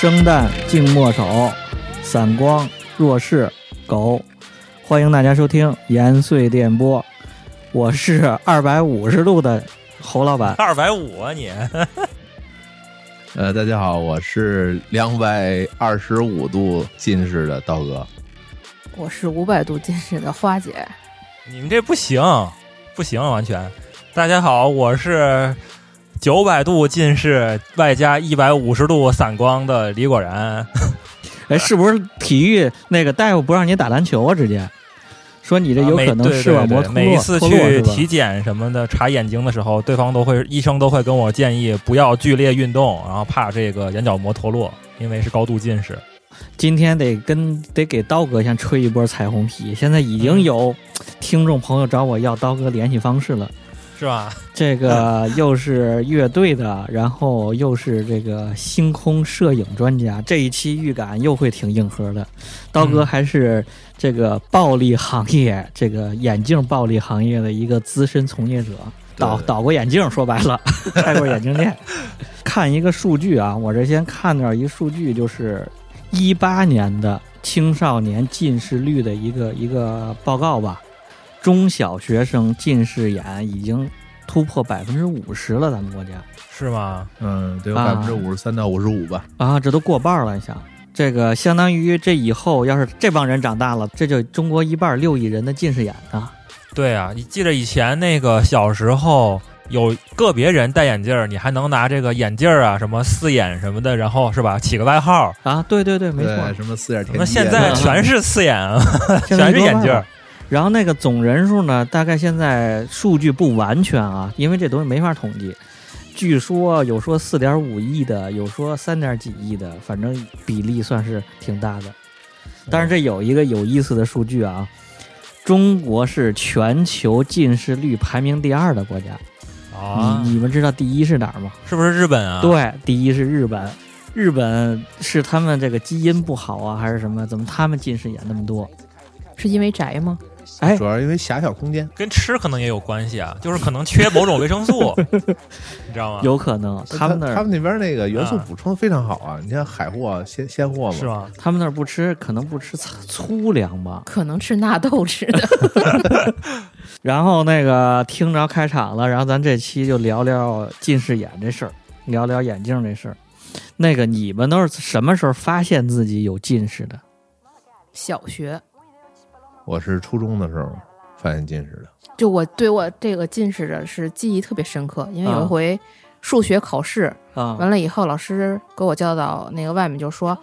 生旦净末丑，散光弱视狗，欢迎大家收听延绥电波，我是二百五十度的侯老板。二百五啊你！呃，大家好，我是两百二十五度近视的刀哥。我是五百度近视的花姐，你们这不行，不行，完全。大家好，我是九百度近视外加一百五十度散光的李果然。哎，是不是体育那个大夫不让你打篮球啊？直接说你这有可能视网膜脱落。每一次去体检什么的查眼睛的时候，对方都会医生都会跟我建议不要剧烈运动，然后怕这个眼角膜脱落，因为是高度近视。今天得跟得给刀哥先吹一波彩虹屁。现在已经有听众朋友找我要刀哥联系方式了。是吧？这个 又是乐队的，然后又是这个星空摄影专家，这一期预感又会挺硬核的。刀哥还是这个暴力行业，这个眼镜暴力行业的一个资深从业者，导对导过眼镜，说白了，开过眼镜店。看一个数据啊，我这先看到一数据，就是一八年的青少年近视率的一个一个报告吧。中小学生近视眼已经突破百分之五十了，咱们国家是吗？嗯，得有啊百分之五十三到五十五吧。啊，这都过半了。你想，这个相当于这以后要是这帮人长大了，这就中国一半六亿人的近视眼啊。对啊，你记得以前那个小时候。有个别人戴眼镜儿，你还能拿这个眼镜儿啊，什么四眼什么的，然后是吧，起个外号。啊，对对对，没错。什么四眼田鸡啊？那现在全是四眼啊，全是眼镜儿。然后那个总人数呢，大概现在数据不完全啊，因为这东西没法统计。据说有说四点五亿的，有说三点几亿的，反正比例算是挺大的。但是这有一个有意思的数据啊，中国是全球近视率排名第二的国家。啊，你你们知道第一是哪儿吗？是不是日本啊？，对，第一是日本。日本是他们这个基因不好啊，还是什么？怎么他们近视眼那么多？是因为宅吗？哎主，要因为狭小空间。跟吃可能也有关系啊，就是可能缺某种维生素，你知道吗？有可能他们那儿他们那边那个元素啊补充得非常好啊！你像海货、鲜鲜货嘛，是吗？他们那儿不吃，可能不吃粗粗粮吧。可能吃纳豆吃的。然后那个听着开场了，然后咱这期就聊聊近视眼这事儿，聊聊眼镜这事儿。那个你们都是什么时候发现自己有近视的？小学我是初中的时候发现近视的。就我对我这个近视的是记忆特别深刻，因为有一回数学考试啊完了以后，老师给我叫到那个外面就说。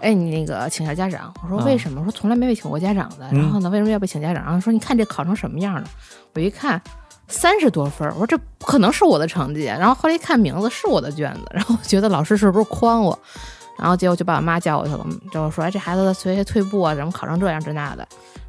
哎，你那个请下家长，我说啊为什么？我说从来没被请过家长的。嗯然后呢，为什么要被请家长？然后说你看这考成什么样了？我一看三十多分儿，我说这不可能是我的成绩。然后后来一看名字是我的卷子，然后我觉得老师是不是诓我？然后结果就把我妈叫过去了，就说哎这孩子的学习退步啊，怎么考成这样这那的？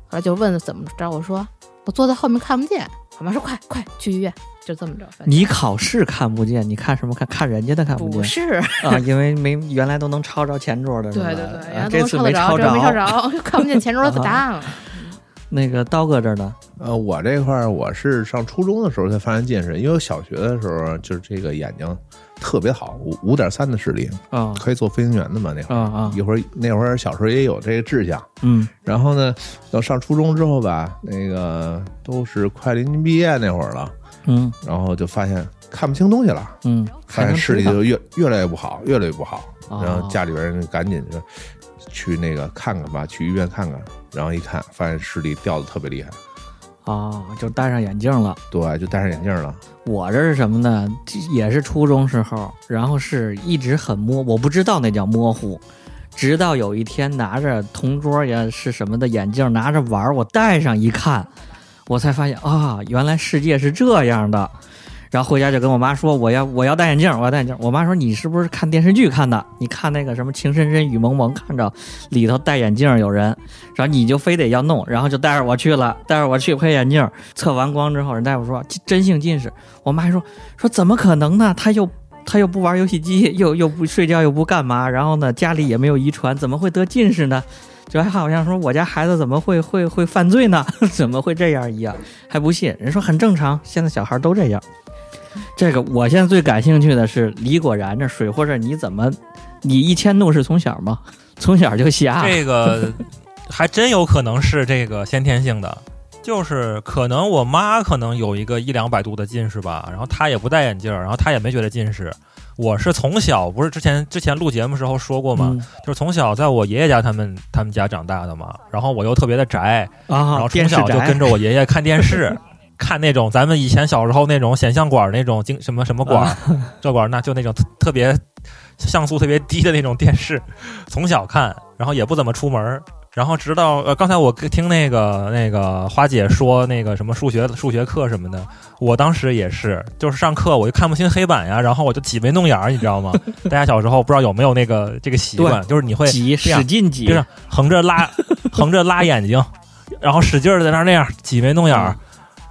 后来就问怎么着，我说我坐在后面看不见。我妈说快快去医院，就这么着。你考试看不见，你看什么看？看人家的看不见不是，啊？因为没原来都能抄着前桌的，是吧对对对，啊原来这次没都能抄得着，这没抄着，看不见前桌的答案了。那个刀哥这儿呢？呃，我这块儿我是上初中的时候才发现近视，因为我小学的时候就是这个眼睛特别好，五五点三的视力，啊。可以做飞行员的嘛那会儿。啊啊。一会儿那会儿小时候也有这个志向，嗯。然后呢，到上初中之后吧，那个都是快临近毕业那会儿了，嗯。然后就发现看不清东西了，嗯，发现视力就越越来越不好，越来越不好。哦然后家里边人赶紧就去那个看看吧，去医院看看。然后一看，发现视力掉的特别厉害，啊，就戴上眼镜了。对，就戴上眼镜了。我这是什么呢？也是初中时候，然后是一直很模，我不知道那叫模糊，直到有一天拿着同桌也是什么的眼镜拿着玩儿，我戴上一看，我才发现啊，原来世界是这样的。然后回家就跟我妈说，我要我要戴眼镜，我要戴眼镜。我妈说你是不是看电视剧看的？你看那个什么情深深雨蒙蒙，看着里头戴眼镜有人，然后你就非得要弄，然后就带着我去了，带着我去配眼镜。测完光之后，人大夫说真性近视。我妈还说说怎么可能呢？他又他又不玩游戏机，又又不睡觉，又不干嘛，然后呢家里也没有遗传，怎么会得近视呢？就还好像说我家孩子怎么会会会犯罪呢？怎么会这样一样？还不信？人说很正常，现在小孩都这样。这个我现在最感兴趣的是李果然这水或者你怎么，你一迁怒是从小吗？从小就瞎？这个还真有可能是这个先天性的，就是可能我妈可能有一个一两百度的近视吧，然后她也不戴眼镜，然后她也没觉得近视。我是从小不是之前之前录节目时候说过吗？嗯就是从小在我爷爷家他们他们家长大的嘛，然后我又特别的宅，然啊，后从小就跟着我爷爷看电视，看那种咱们以前小时候那种显像管那种经什么什么管，啊 这管那就那种特特别像素特别低的那种电视，从小看，然后也不怎么出门儿。然后直到呃，刚才我听那个那个花姐说那个什么数学数学课什么的，我当时也是，就是上课我就看不清黑板呀，然后我就挤眉弄眼儿，你知道吗？大家小时候不知道有没有那个这个习惯，就是你会挤使劲挤就，是横着拉横着拉眼睛，然后使劲儿在那儿那样挤眉弄眼儿，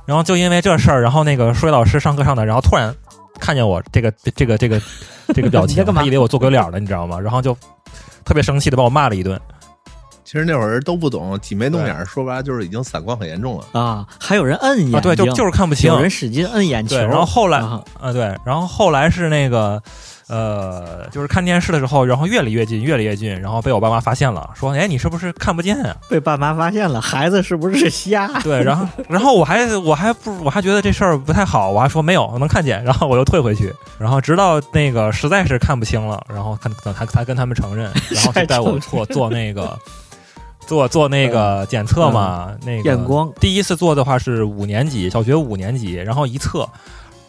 然后就因为这事儿，然后那个数学老师上课上的，然后突然看见我这个这个这个这个表情，干嘛他以为我做鬼脸了，你知道吗？然后就特别生气的把我骂了一顿。其实那会儿都不懂，挤眉弄眼儿，说白了就是已经散光很严重了。啊，还有人摁眼睛，啊，对，就就是看不清。有人使劲摁眼球，对，然后后来啊啊，对，然后后来是那个，呃，就是看电视的时候，然后越离越近，越离越近，然后被我爸妈发现了，说，哎，你是不是看不见啊？被爸妈发现了，孩子是不是瞎？对，然后然后我还我还不我还觉得这事儿不太好，我还说没有我能看见，然后我又退回去，然后直到那个实在是看不清了，然后看等他才跟他们承认，然后就带我做做那个做做那个检测嘛，那个验光第一次做的话是五年级，小学五年级，然后一测，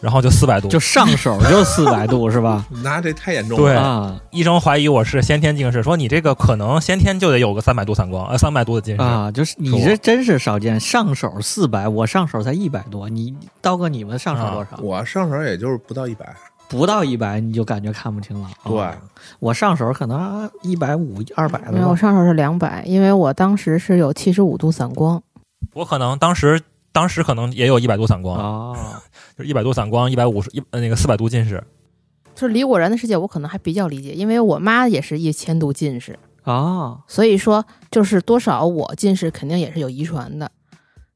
然后就四百度，就上手就四百度 是吧？那这太严重对了。啊医生怀疑我是先天近视，说你这个可能先天就得有个三百度散光，呃，三百度的近视。啊，就是你这真是少见，上手四百，我上手才一百多，你刀哥你们上手多少？我上手也就是不到一百，不到一百你就感觉看不清了。对啊我上手可能一百五、二百的没有，我。上手是两百，因为我当时是有七十五度散光。我可能当时当时可能也有一百度散光，哦，就是一百度散光，一百五十一呃那个四百度近视。就是李果然的世界，我可能还比较理解，因为我妈也是一千度近视，哦，所以说就是多少我近视肯定也是有遗传的。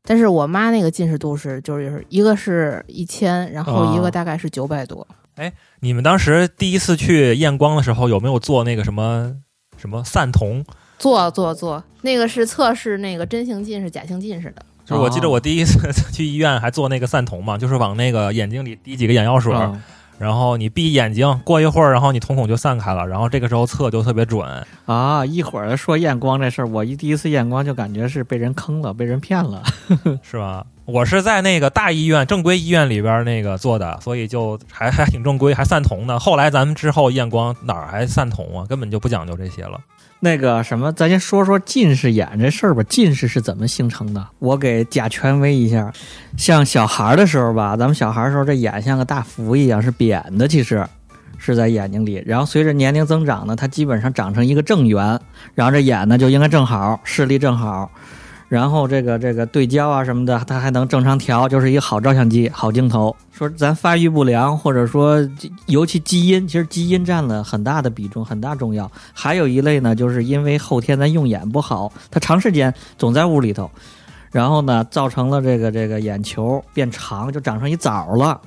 但是我妈那个近视度是，就是一个是一千，然后一哦个大概是九百多。哎你们当时第一次去验光的时候，有没有做那个什么什么散瞳？做做做，那个是测试那个真性近视、假性近视的。就是我记得我第一次 去医院还做那个散瞳嘛，就是往那个眼睛里滴几个眼药水，啊然后你闭眼睛，过一会儿，然后你瞳孔就散开了，然后这个时候测就特别准。啊！一会儿说验光这事儿，我一第一次验光就感觉是被人坑了，被人骗了。是吧？我是在那个大医院、正规医院里边那个做的，所以就还还挺正规，还散瞳呢。后来咱们之后验光哪儿还散瞳啊？根本就不讲究这些了。那个什么，咱先说说近视眼这事儿吧。近视是怎么形成的？我给假权威一下。像小孩儿的时候吧，咱们小孩儿时候，这眼像个大福一样是扁的，其实是在眼睛里。然后随着年龄增长呢，它基本上长成一个正圆，然后这眼呢就应该正好，视力正好。然后这个这个对焦啊什么的，它还能正常调，就是一个好照相机、好镜头。说咱发育不良，或者说尤其基因，其实基因占了很大的比重，很大重要。还有一类呢，就是因为后天咱用眼不好，他长时间总在屋里头，然后呢，造成了这个这个眼球变长，就长成一枣了，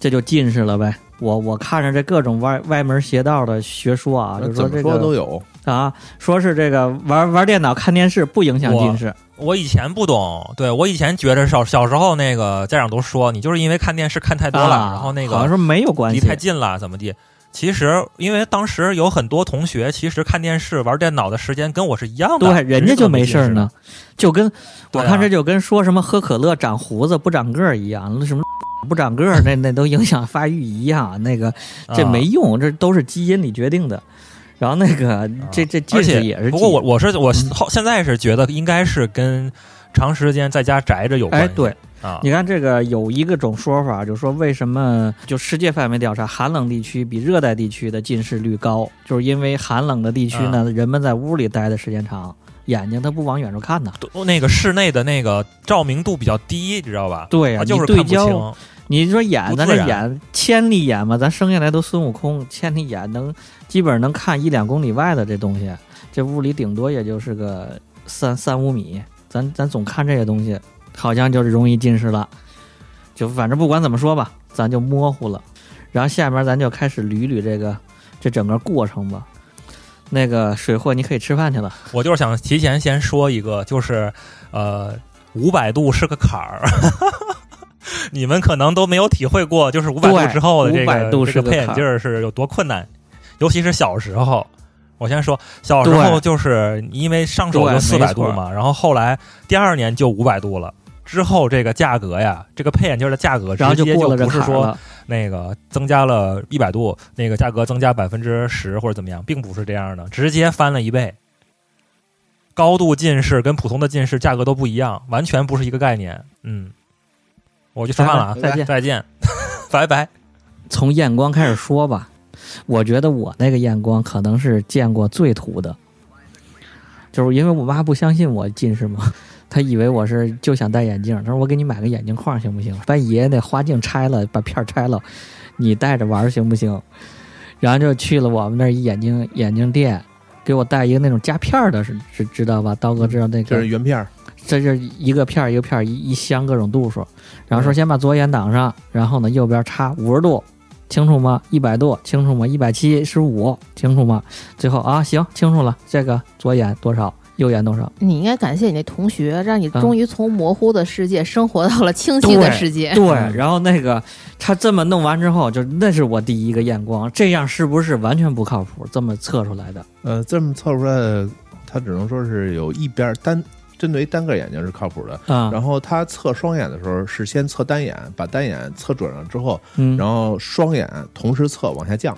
这就近视了呗。我我看着这各种歪歪门邪道的学说啊，就怎么说这个说都有。啊，说是这个玩玩电脑、看电视不影响近视我以前不懂，对我以前觉着小小时候那个家长都说你就是因为看电视看太多了，啊，然后那个好像说没有关系，离太近了怎么地。其实，因为当时有很多同学，其实看电视、玩电脑的时间跟我是一样的，对，人家就没事儿呢。就跟啊我看这就跟说什么喝可乐长胡子不长个儿一样，那什么不长个儿那那都影响发育一样，那个这啊没用，这都是基因里决定的。然后那个这这近视也是，不过我我是我现在是觉得应该是跟长时间在家宅着有关系。哎对。啊，你看这个有一个种说法，就是说为什么就世界范围调查，寒冷地区比热带地区的近视率高，就是因为寒冷的地区呢，人们在屋里待的时间长，眼睛它不往远处看呐。都那个室内的那个照明度比较低，你知道吧？对呀、它就是对看不焦清。你说眼，咱这眼千里眼嘛，咱生下来都孙悟空，千里眼能基本上能看一两公里外的这东西，这屋里顶多也就是个三三五米，咱咱总看这些东西，好像就是容易近视了。就反正不管怎么说吧，咱就模糊了。然后下面咱就开始捋捋这个这整个过程吧。那个水货，你可以吃饭去了。我就是想提前先说一个，就是呃，五百度是个坎儿，你们可能都没有体会过，就是五百度之后的这500度个这个配眼镜儿是有多困难，尤其是小时候。我先说，小时候就是因为上手就四百度嘛，然后后来第二年就五百度了。之后这个价格呀，这个配眼镜的价格直接就不是说。那个增加了一百度，那个价格增加百分之十或者怎么样，并不是这样的，直接翻了一倍。高度近视跟普通的近视价格都不一样，完全不是一个概念。嗯，我去吃饭了啊，再见再见，拜拜。从验光开始说吧，我觉得我那个验光可能是见过最土的，就是因为我妈不相信我近视嘛，她以为我是就想戴眼镜，她说我给你买个眼镜框行不行？把爷爷那花镜拆了，把片儿拆了，你戴着玩行不行？然后就去了我们那儿一眼镜眼镜店，给我带一个那种夹片儿的，是是知道吧？刀哥知道那个就是圆片儿，这就是一个片儿一个片儿一一箱各种度数，然后说先把左眼挡上，然后呢右边插五十度，清楚吗？一百度清楚吗？一百七十五清楚吗？最后啊行清楚了，这个左眼多少，右眼多少？你应该感谢你那同学，让你嗯终于从模糊的世界生活到了清晰的世界。对，然后那个他这么弄完之后，就那是我第一个验光，这样是不是完全不靠谱？这么测出来的？呃，这么测出来的，他只能说是有一边儿单针对于单个眼睛是靠谱的。啊，然后他测双眼的时候是先测单眼，把单眼测准了之后，嗯，然后双眼同时测往下降，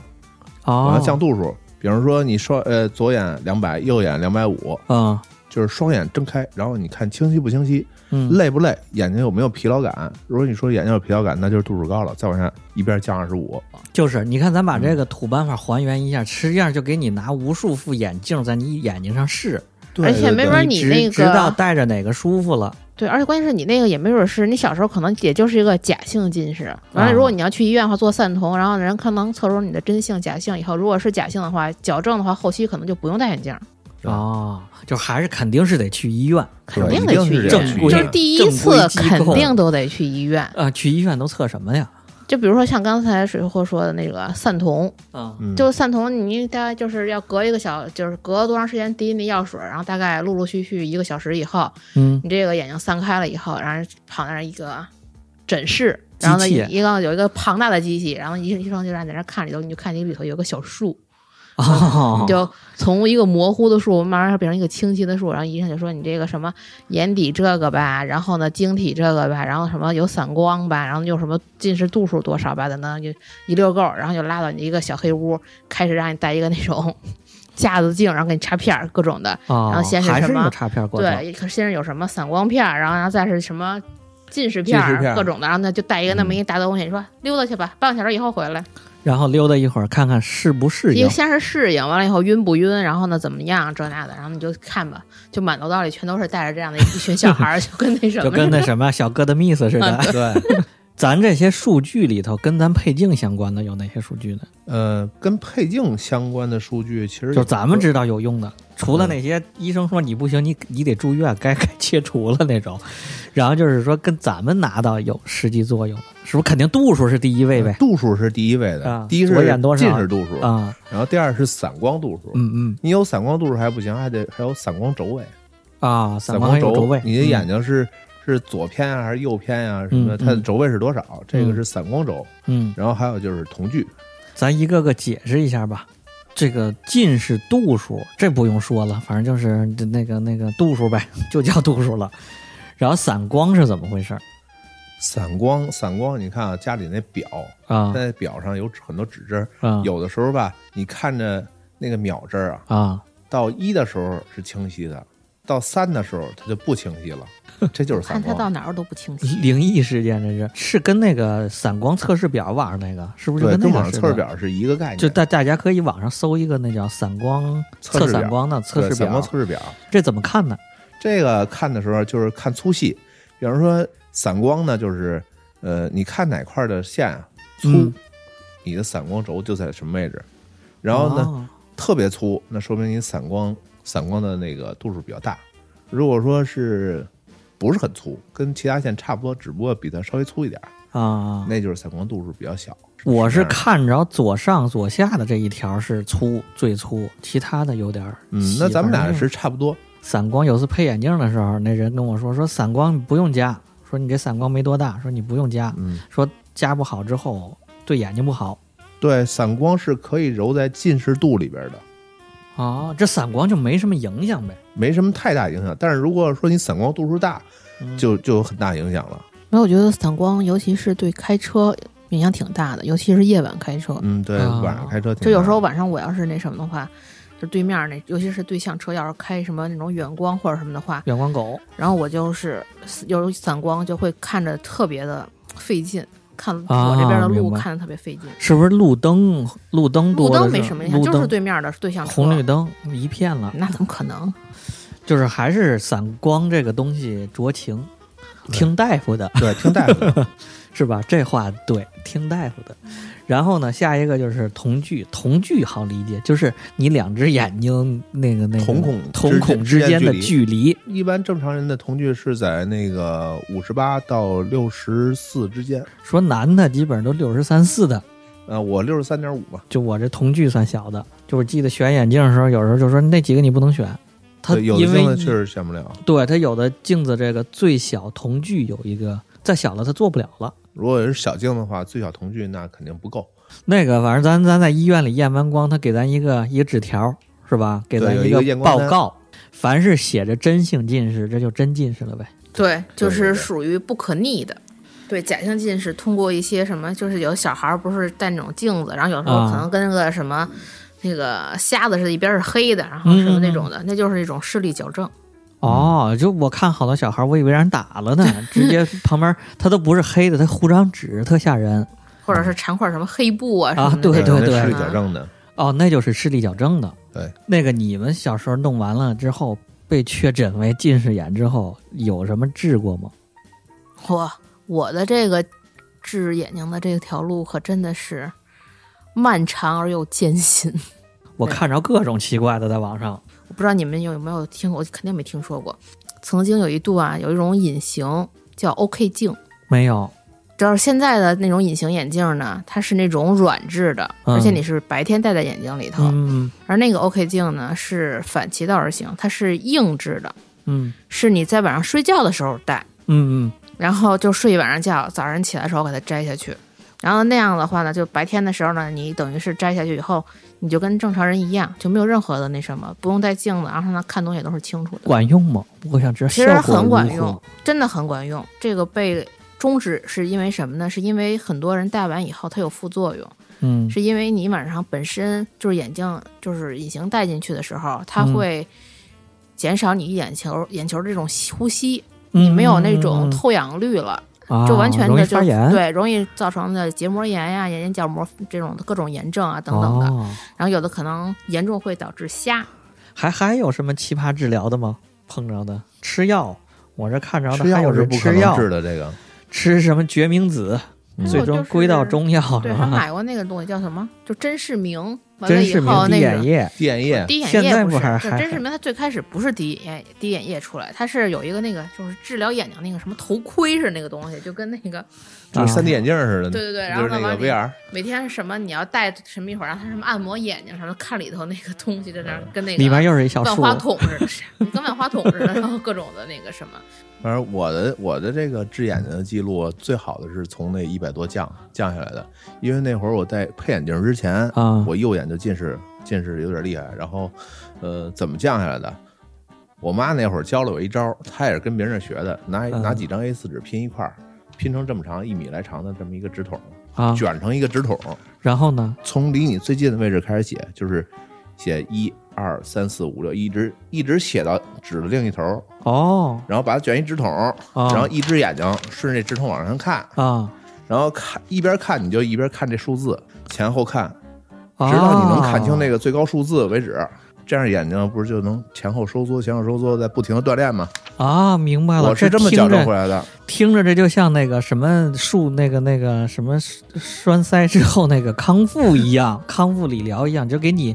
往哦下，降度数。比如说你双呃左眼两百，右眼两百五，啊就是双眼睁开，然后你看清晰不清晰，嗯，累不累，眼睛有没有疲劳感。如果你说眼睛有疲劳感，那就是度数高了，再往下一边降二十五。就是你看，咱把这个土办法还原一下，实际上就给你拿无数副眼镜在你眼睛上试，而且没准儿你那个知道戴着哪个舒服了。对，而且关键是你那个也没准是你小时候可能也就是一个假性近视，完了啊如果你要去医院的话做散瞳，然后人可能测出你的真性假性以后，如果是假性的话，矫正的话后期可能就不用戴眼镜，对哦，就还是肯定是得去医院肯定得去医院，就是第一次肯定都得去医院。啊、去医院都测什么呀？就比如说像刚才水货说的那个散瞳，啊、嗯，就散瞳，你大概就是要隔一个小，就是隔多长时间滴那药水，然后大概陆陆续续一个小时以后，嗯。你这个眼睛散开了以后，然后旁边一个诊室，然后呢一个有一个庞大的机器，然后医医生就让你在那看里头，你就看你里头有个小树，哦，就从一个模糊的数慢慢变成一个清晰的数，然后医生就说你这个什么眼底这个吧，然后呢晶体这个吧，然后什么有散光吧，然后又什么近视度数多少吧等等，就一溜够，然后就拉到你一个小黑屋，开始让你戴一个那种 架子镜，然后给你插片儿各种的，哦，然后先是什么对，可先是有什么散光片儿，然后然后再是什么。近视片儿片各种的，然后呢就带一个那么一大东西，你说溜达去吧，半个小时以后回来。然后溜达一会儿看看适不适应。一个。先是适应，完了以后晕不晕，然后呢怎么样这那的，然后你就看吧，就满楼道里全都是带着这样的一群小孩儿，就跟那什么就跟那 什么小哥的 miss 似的，对，咱这些数据里头跟咱配镜相关的有哪些数据呢？呃，跟配镜相关的数据其实就咱们知道有用的，除了那些医生说你不行，你你得住院，该该切除了那种。然后就是说跟咱们拿到有实际作用的，是不是？肯定度数是第一位呗。度数是第一位的啊，第一是左眼多少近视度数，啊，然后第二是散光度数。嗯嗯你有散光度数还不行，还得还有散光轴位。啊，散光轴轴位，你的眼睛，睛是是左偏啊还是右偏呀、什么它的轴位是多少？这个是散光轴。嗯，然后还有就是瞳距，咱一个个解释一下吧。这个近视度数，这不用说了，反正就是那个那个度数呗，就叫度数了。然后散光是怎么回事散光散光，你看啊，家里那表，啊在表上有很多指针，啊有的时候吧，你看着那个秒针啊，啊！到一的时候是清晰的，到三的时候它就不清晰了，这就是散看它到。哪儿都不清晰。灵异事件这是是跟那个散光测试表网上那个是不是就对，跟跟网那个似的？上测试表是一个概念，就大大家可以网上搜一个那叫散光测试散光的测试表散光表，测试表。这怎么看呢？这个看的时候就是看粗细，比方说散光呢，就是呃，你看哪块的线啊粗，嗯你的散光轴就在什么位置。然后呢，哦特别粗，那说明你散光散光的那个度数比较大。如果说是不是很粗，跟其他线差不多，只不过比它稍微粗一点儿，啊，那就是散光度数比较小。我是看着左上左下的这一条是粗最粗，其他的有点儿嗯，那咱们俩是差不多。散光。有次配眼镜的时候，那人跟我说说散光不用加，说你这散光没多大，说你不用加，嗯，说加不好之后对眼睛不好。对，散光是可以揉在近视度里边的，哦，这散光就没什么影响呗，没什么太大影响。但是如果说你散光度数大，嗯就就有很大影响了。没有，我觉得散光，尤其是对开车影响挺大的，尤其是夜晚开车。嗯，对，啊晚上开车挺就有时候晚上我要是那什么的话，就对面那，尤其是对向车，要是开什么那种远光或者什么的话，远光狗然后我就是有散光，就会看着特别的费劲，看啊我这边的路看的特别费劲。是不是路灯路灯路灯没什么影响，就是对面的对向车。红绿灯一片了，那怎么可能？就是还是散光这个东西酌情，听大夫的。对，听大夫的。是吧？这话对，听大夫的。然后呢，下一个就是瞳距，瞳距好理解，就是你两只眼睛那个那个瞳孔瞳孔之之间的距距离一般正常人的瞳距是在那个五十八到六十四之间。说男的基本上都六十三四的，呃，我六十三点五吧。就我这瞳距算小的。就是记得选眼镜的时候，有时候就说那几个你不能选，它有的因为镜子确实选不了。对它有的镜子这个最小瞳距有一个，再小了他做不了了。如果是小镜的话，最小瞳距那肯定不够。那个反正咱咱在医院里验完光，他给咱一个一个纸条是吧？给咱一个报告，凡是写着真性近视，这就真近视了呗。对，就是属于不可逆的。对，假性近视通过一些什么，就是有小孩儿不是戴那种镜子，然后有时候啊可能跟那个什么。那个瞎子似的一边是黑的，然后什么那种的，那就是一种视力矫正。哦，就我看好多小孩，我以为让人打了呢，直接旁边他都不是黑的，他糊张纸特吓人。或者是缠块什么黑布啊什啊对对对视力啊矫正的。哦，那就是视力矫正的。对，那个你们小时候弄完了之后被确诊为近视眼之后，有什么治过吗？我我的这个治眼睛的这条路可真的是漫长而又艰辛。我看着各种奇怪的在网上。我不知道你们有没有听过，我肯定没听说过。曾经有一度啊，有一种隐形叫 OK 镜，没有，只要是现在的那种隐形眼镜呢，它是那种软质的，嗯。而且你是白天戴在眼睛里头。嗯。而那个 OK 镜呢是反其道而行，它是硬质的，嗯。是你在晚上睡觉的时候戴，嗯嗯，然后就睡一晚上觉，早上起来的时候给它摘下去。然后那样的话呢，就白天的时候呢，你等于是摘下去以后，你就跟正常人一样，就没有任何的那什么，不用戴镜子，然后呢看东西都是清楚的。管用吗？我想知道其实很管用，真的很管用。这个被终止是因为什么呢？是因为很多人戴完以后它有副作用，嗯是因为你晚上本身就是眼镜就是隐形戴进去的时候，它嗯会减少你眼球眼球这种呼吸，你没有那种透氧率了。啊，就完全的就对，容易造成的结膜炎呀、眼角膜这种各种炎症啊等等的，哦然后有的可能严重会导致瞎。还还有什么奇葩治疗的吗？碰着的吃药，我这看着的还有人吃药，治的，这个吃什么决明子，嗯最终归到中药对，是还吧？买过那个东西叫什么？就真视明，完了以真是明滴后那个眼液，滴眼液滴眼现在液是，不还还就真视明，他最开始不是滴眼滴眼液出来，他是有一个那个就是治疗眼睛那个什么头盔似的那个东西，就跟那个 就是三 D 眼镜似的。对对对然后那个 VR，每天什么你要戴什么一会儿，然后他什么按摩眼睛什么，看里头那个东西在那跟那个里面又是一小，万花筒似的，是 跟万花筒似的，然后各种的那个什么，反正我的我的这个治眼睛的记录，最好的是从那一百多降降下来的，因为那会儿我在配眼镜之前，啊我右眼就近视，近视有点厉害。然后，呃，怎么降下来的？我妈那会儿教了我一招，她也是跟别人学的，拿嗯拿几张 A 四纸拼一块儿，拼成这么长一米来长的这么一个纸筒，啊，卷成一个纸筒，然后呢？从离你最近的位置开始写，就是写一二三四五六，一直一直写到纸的另一头，哦然后把它卷一纸筒，啊，然后一只眼睛顺着这纸筒往上看，啊，然后看一边看你就一边看这数字，前后看，直到你能看清那个个最高数字为止。这样眼睛不是就能前后收缩、前后收缩，在不停的锻炼吗？啊，明白了，我是这么听矫正着回来的。听着这就像那个什么术那个那个什么栓塞之后那个康复一样，康复理疗一样，就给你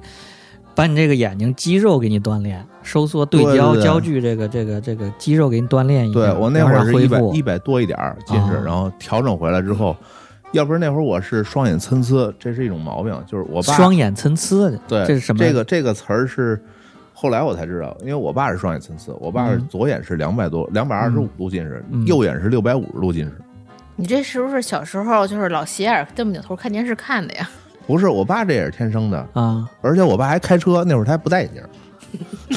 把你这个眼睛肌肉给你锻炼，收缩对焦对对对焦距这个这个这个肌肉给你锻炼一下。对我那会儿是一百恢复一百多一点儿近视，哦然后调整回来之后，要不是那会儿我是双眼参差，这是一种毛病，就是我爸双眼参差，对这是什么？这个这个词儿是后来我才知道，因为我爸是双眼参差，我爸左眼是两百多两百二十五度近视，嗯右眼是六百五十度近视。你这是不是小时候就是老斜眼这么扭头看电视看的呀？不是，我爸这也是天生的，啊，而且我爸还开车，那会儿他还不戴眼镜，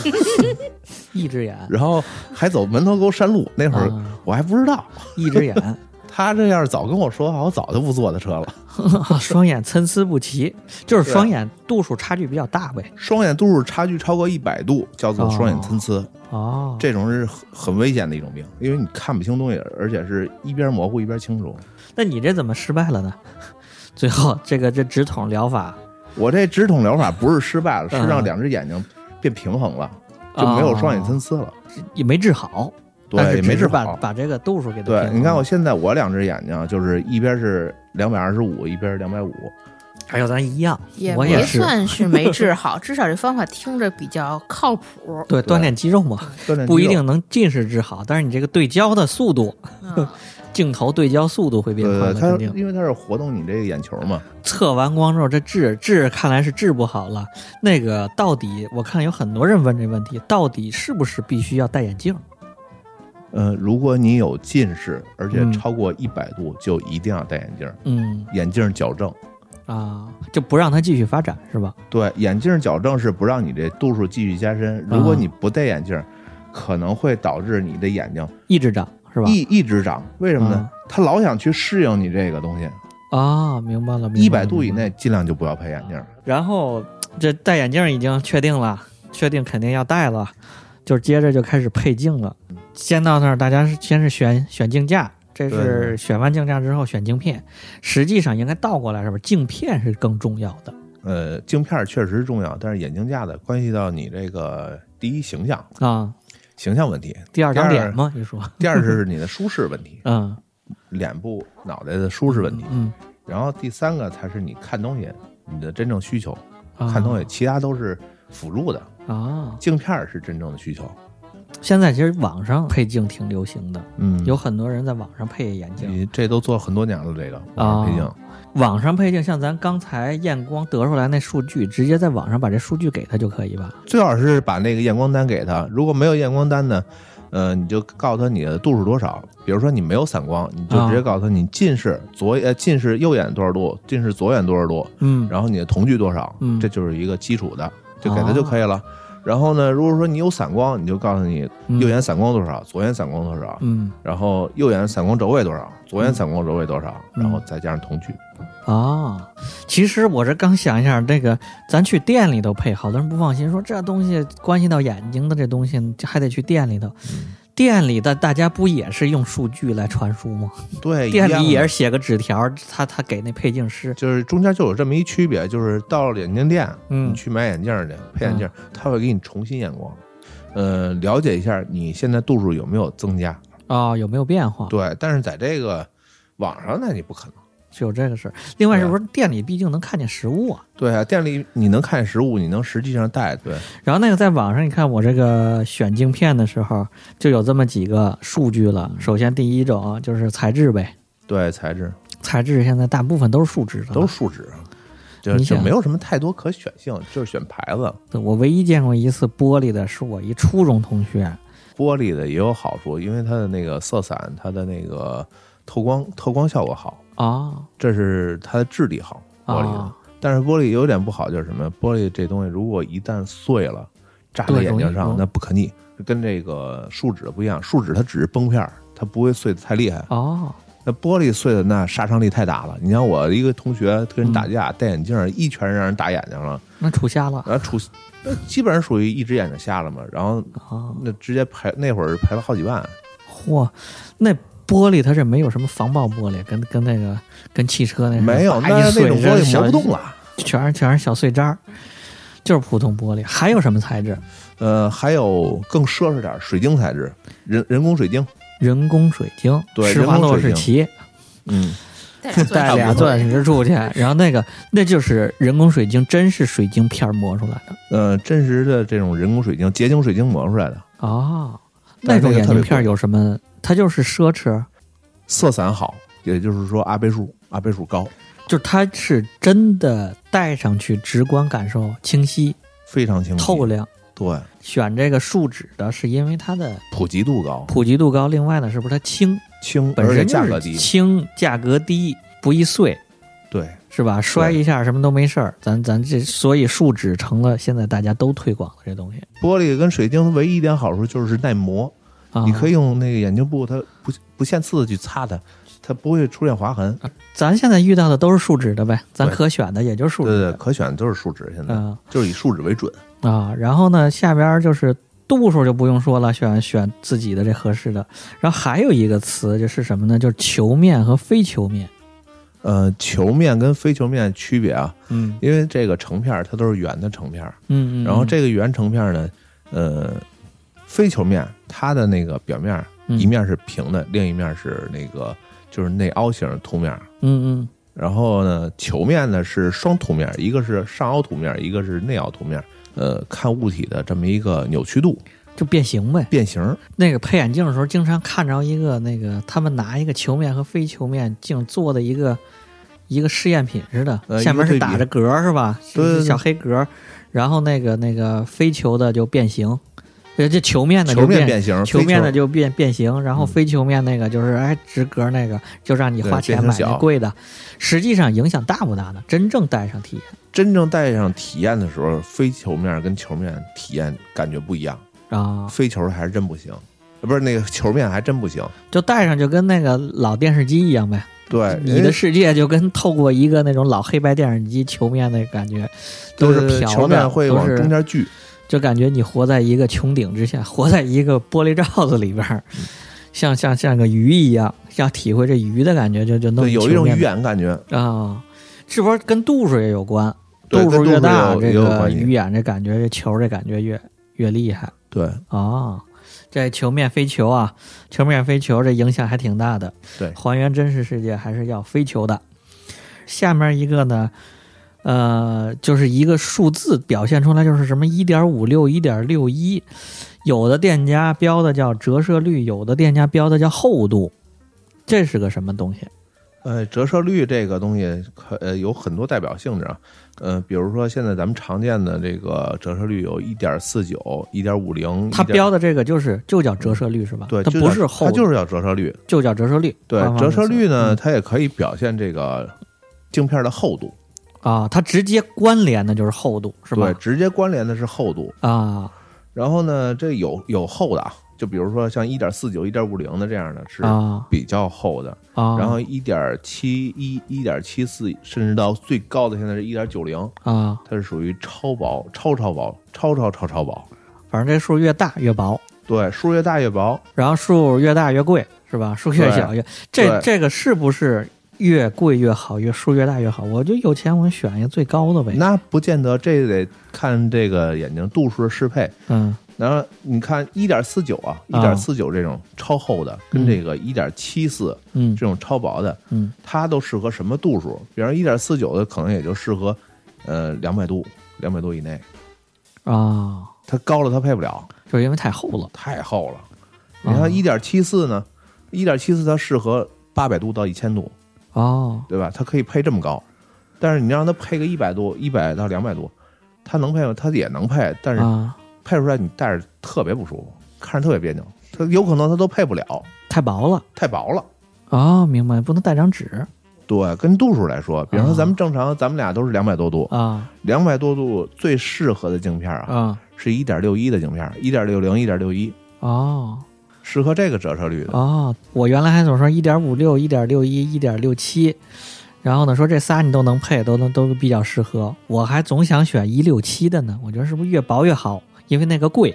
一只眼，然后还走门头沟山路，那会儿啊我还不知道。一只眼，他这要是早跟我说话，我早就不坐他车了。双眼参差不齐，就是双眼度数差距比较大呗。双眼度数差距超过一百度，叫做双眼参差。哦，这种是很很危险的一种病，因为你看不清东西，而且是一边模糊一边清楚。那你这怎么失败了呢？最后这个这直筒疗法我这直筒疗法不是失败了，是嗯让两只眼睛变平衡了，就没有双眼参差了。也没治好，但对，是也没治好。把把这个度数给它对平，衡你看我现在我两只眼睛就是一边是两百二十五，一边是两百五。还有咱一样，也没我也是算是没治好，至少这方法听着比较靠谱。对对锻炼肌肉嘛，锻炼不一定能近视治好，但是你这个对焦的速度，嗯，镜头对焦速度会变快对，它肯定。因为它是活动你这个眼球嘛。测完光之后，这治治看来是治不好了。那个到底，我看有很多人问这问题，到底是不是必须要戴眼镜？呃，如果你有近视，而且嗯超过一百度，就一定要戴眼镜，嗯眼镜矫正。啊，就不让它继续发展是吧？对，眼镜矫正是不让你这度数继续加深。如果啊你不戴眼镜，可能会导致你的眼睛一直长是吧？一一直长。为什么呢啊？他老想去适应你这个东西。啊，明白了，明白了一百度以。内尽量就不要配眼镜。然后这戴眼镜已经确定了，确定肯定要戴了，就接着就开始配镜了。先到那儿，大家是先是选选镜架，这是选完镜架之后选镜片。实际上应该倒过来，是不是？镜片是更重要的呃，镜片确实重要，但是眼镜架的关系到你这个第一形象啊。形象问题，第二张第二脸嘛，你说？第二是你的舒适问题，嗯，脸部脑袋的舒适问题，嗯，然后第三个才是你看东西你的真正需求，啊看东西其他都是辅助的，啊。镜片是真正的需求。现在其实网上配镜挺流行的，嗯，有很多人在网上配眼镜。你这都做很多年了，这个啊配镜。网上配镜，像咱刚才验光得出来那数据，直接在网上把这数据给他就可以吧？最好是把那个验光单给他，如果没有验光单呢，呃，你就告诉他你的度数多少。比如说你没有散光，你就直接告诉他你近视左呃近视右眼多少度，近视左眼多少度，嗯，然后你的瞳距多少，嗯这就是一个基础的，就给他就可以了。然后呢，如果说你有散光，你就告诉你嗯右眼散光多少，左眼散光多少，嗯然后右眼散光轴位多少，左眼散光轴位多少，嗯然后再加上瞳距。啊，其实我这刚想一下，这个咱去店里头配，好多人不放心，说这东西关系到眼睛的这东西，还得去店里头。店里的大家不也是用数据来传输吗？对，店里也是写个纸条，他他给那配镜师。就是中间就有这么一区别，就是到了眼镜店，嗯你去买眼镜去配眼镜，他会给你重新验光，呃，了解一下你现在度数有没有增加。哦，有没有变化？对，但是在这个网上那你不可能。是有这个事儿。另外，是不是店里毕竟能看见实物啊？对啊，店里你能看见实物，你能实际上戴。对，然后那个在网上，你看我这个选镜片的时候，就有这么几个数据了。嗯首先第一种啊就是材质呗，对，材质材质现在大部分都是树脂的，都是树脂，就你就没有什么太多可选性，就是选牌子。我唯一见过一次玻璃的，是我一初中同学。玻璃的也有好处，因为它的那个色散，它的那个透光透光效果好，啊这是它的质地好。玻璃的，啊，但是玻璃有点不好，就是什么？玻璃这东西如果一旦碎了，扎在眼睛上那不可逆。跟这个树脂不一样，树脂它只是崩片儿，它不会碎的太厉害。哦，那玻璃碎的那杀伤力太大了。你像我一个同学跟人嗯打架，戴眼镜儿一拳让人打眼睛了，那杵瞎了然后出，那基本上属于一只眼睛瞎了嘛。然后啊！那直接赔，那会儿赔了好几万。嚯，那玻璃它是没有什么防爆玻璃，跟跟那个跟汽车那没有，叭那那种玻璃磨不动了。全是全是小碎渣儿，就是普通玻璃。还有什么材质？呃，还有更奢侈点儿，水晶材质，人人工水晶。人工水晶，对施华洛世奇嗯，带俩钻石出去，然后那个那就是人工水晶，真是水晶片磨出来的呃，真实的这种人工水晶、结晶水晶磨出来的，哦。那种眼镜片有什么？它就是奢侈，色散好，也就是说阿倍数阿倍数高，就是它是真的戴上去直观感受清晰非常清晰，透亮。对，选这个树脂的是因为它的普及度高，普及度高，另外呢是不是它轻，轻，而且本身价格低，轻，价格低，不易碎。对，是吧？摔一下什么都没事儿，咱咱这所以树脂成了现在大家都推广的这东西玻璃跟水晶唯一一点好处就是耐磨，啊。你可以用那个眼镜布，它不不限次的去擦它，它不会出现划痕。咱现在遇到的都是树脂的呗，咱可选的也就是树对对，可选的都是树脂，现在、啊就是以树脂为准。啊。然后呢，下边就是度数就不用说了，选选自己的这合适的。然后还有一个词就是什么呢？就是球面和非球面。呃，球面跟非球面区别啊，嗯因为这个成片它都是圆的成片儿，嗯嗯。然后这个圆成片呢，呃，非球面它的那个表面一面是平的，另一面是那个就是内凹型凸面儿。嗯嗯然后呢，球面呢是双凸面，一个是上凹凸面，一个是内凹凸面。呃，看物体的这么一个扭曲度、就变形呗。变形。那个配眼镜的时候，经常看着一个那个他们拿一个球面和非球面镜做的一个一个试验品似的，呃下面是打着格儿是吧？对对对小黑格儿，然后那个那个非球的就变形，呃，这球面的就球面变形，球面的就变变形，然后嗯非球面那个就是哎直格那个就让你花钱买那贵的，实际上影响大不大呢？真正戴上体验真正戴上体验的时候，非球面跟球面体验感觉不一样，啊，非球还是真不行，呃不是那个球面还真不行。就戴上就跟那个老电视机一样呗。对，你的世界就跟透过一个那种老黑白电视机球面的感觉，都是球面会往中间聚，就感觉你活在一个穹顶之下，活在一个玻璃罩子里边儿，嗯像像像个鱼一样，要体会这鱼的感觉，就就弄，有一种鱼眼感觉。啊，是不是跟度数也有关？度数越大，这个鱼眼这感觉，这球这感觉越越厉害对啊。这球面飞球啊，球面飞球，这影响还挺大的。对还原真实世界还是要飞球的。下面一个呢，呃，就是一个数字表现出来，就是什么一点五六、一点六一，有的店家标的叫折射率，有的店家标的叫厚度，这是个什么东西？呃，折射率这个东西可呃有很多代表性质啊，呃，比如说现在咱们常见的这个折射率有一点四九、一点五零，它标的这个就是就叫折射率是吧？对，它不是厚度，它就是叫折射率。就叫折射率。对折射率呢，嗯它也可以表现这个镜片的厚度，啊，它直接关联的就是厚度是吧对，？直接关联的是厚度。啊然后呢，这有有厚的啊，就比如说像一点四九、一点五零的这样的是啊比较厚的，啊！然后一点七一、一点七四，甚至到最高的现在是一点九零，啊，它是属于超薄、超超薄、超超超超薄。反正这数越大越薄，对，数越大越薄。然后数越大越贵是吧？数越小越这这个是不是越贵越好？越数越大越好？我就有钱，我选一个最高的呗。那不见得，这得看这个眼睛度数的适配。嗯然后你看一点四九啊，一啊点四九这种超厚的，跟这个一点七四嗯这种超薄的，嗯它都适合什么度数？比方一点四九的，可能也就适合呃两百度，两百度以内。啊，它高了它配不了，就是因为太厚了。太厚了。你啊看一点七四呢，一点七四它适合八百度到一千度，哦对吧？它可以配这么高，但是你让它配个一百多、一百到两百多，它能配吗？它也能配，但是啊，配出来你戴着特别不舒服，看着特别别扭。它有可能它都配不了，太薄了。太薄了。哦，明白，不能带张纸对，跟度数来说，比方说啊咱们正常，咱们俩都是两百多度，啊两百多度最适合的镜片啊，啊是一点六一的镜片，一点六零、一点六一，哦适合这个折射率的。哦，我原来还总说一点五六、一点六一、一点六七，然后呢说这仨你都能配，都能都比较适合。我还总想选一六七的呢，我觉得是不是越薄越好？因为那个贵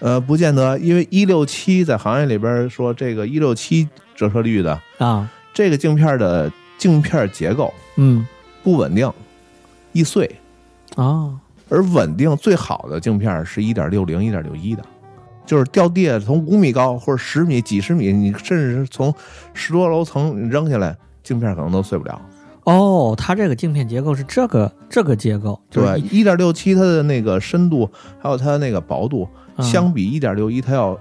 呃，不见得，因为一六七在行业里边说这个一六七折射率的啊。这个镜片的镜片结构嗯不稳定，易碎，啊而稳定最好的镜片是一点六零、一点六一的，就是掉地下从五米高或者十米、几十米，你甚至是从十多楼层扔下来，镜片可能都碎不了。哦，它这个镜片结构是这个这个结构，就是对，一一点六七它的那个深度还有它的那个薄度，嗯相比一点六一它要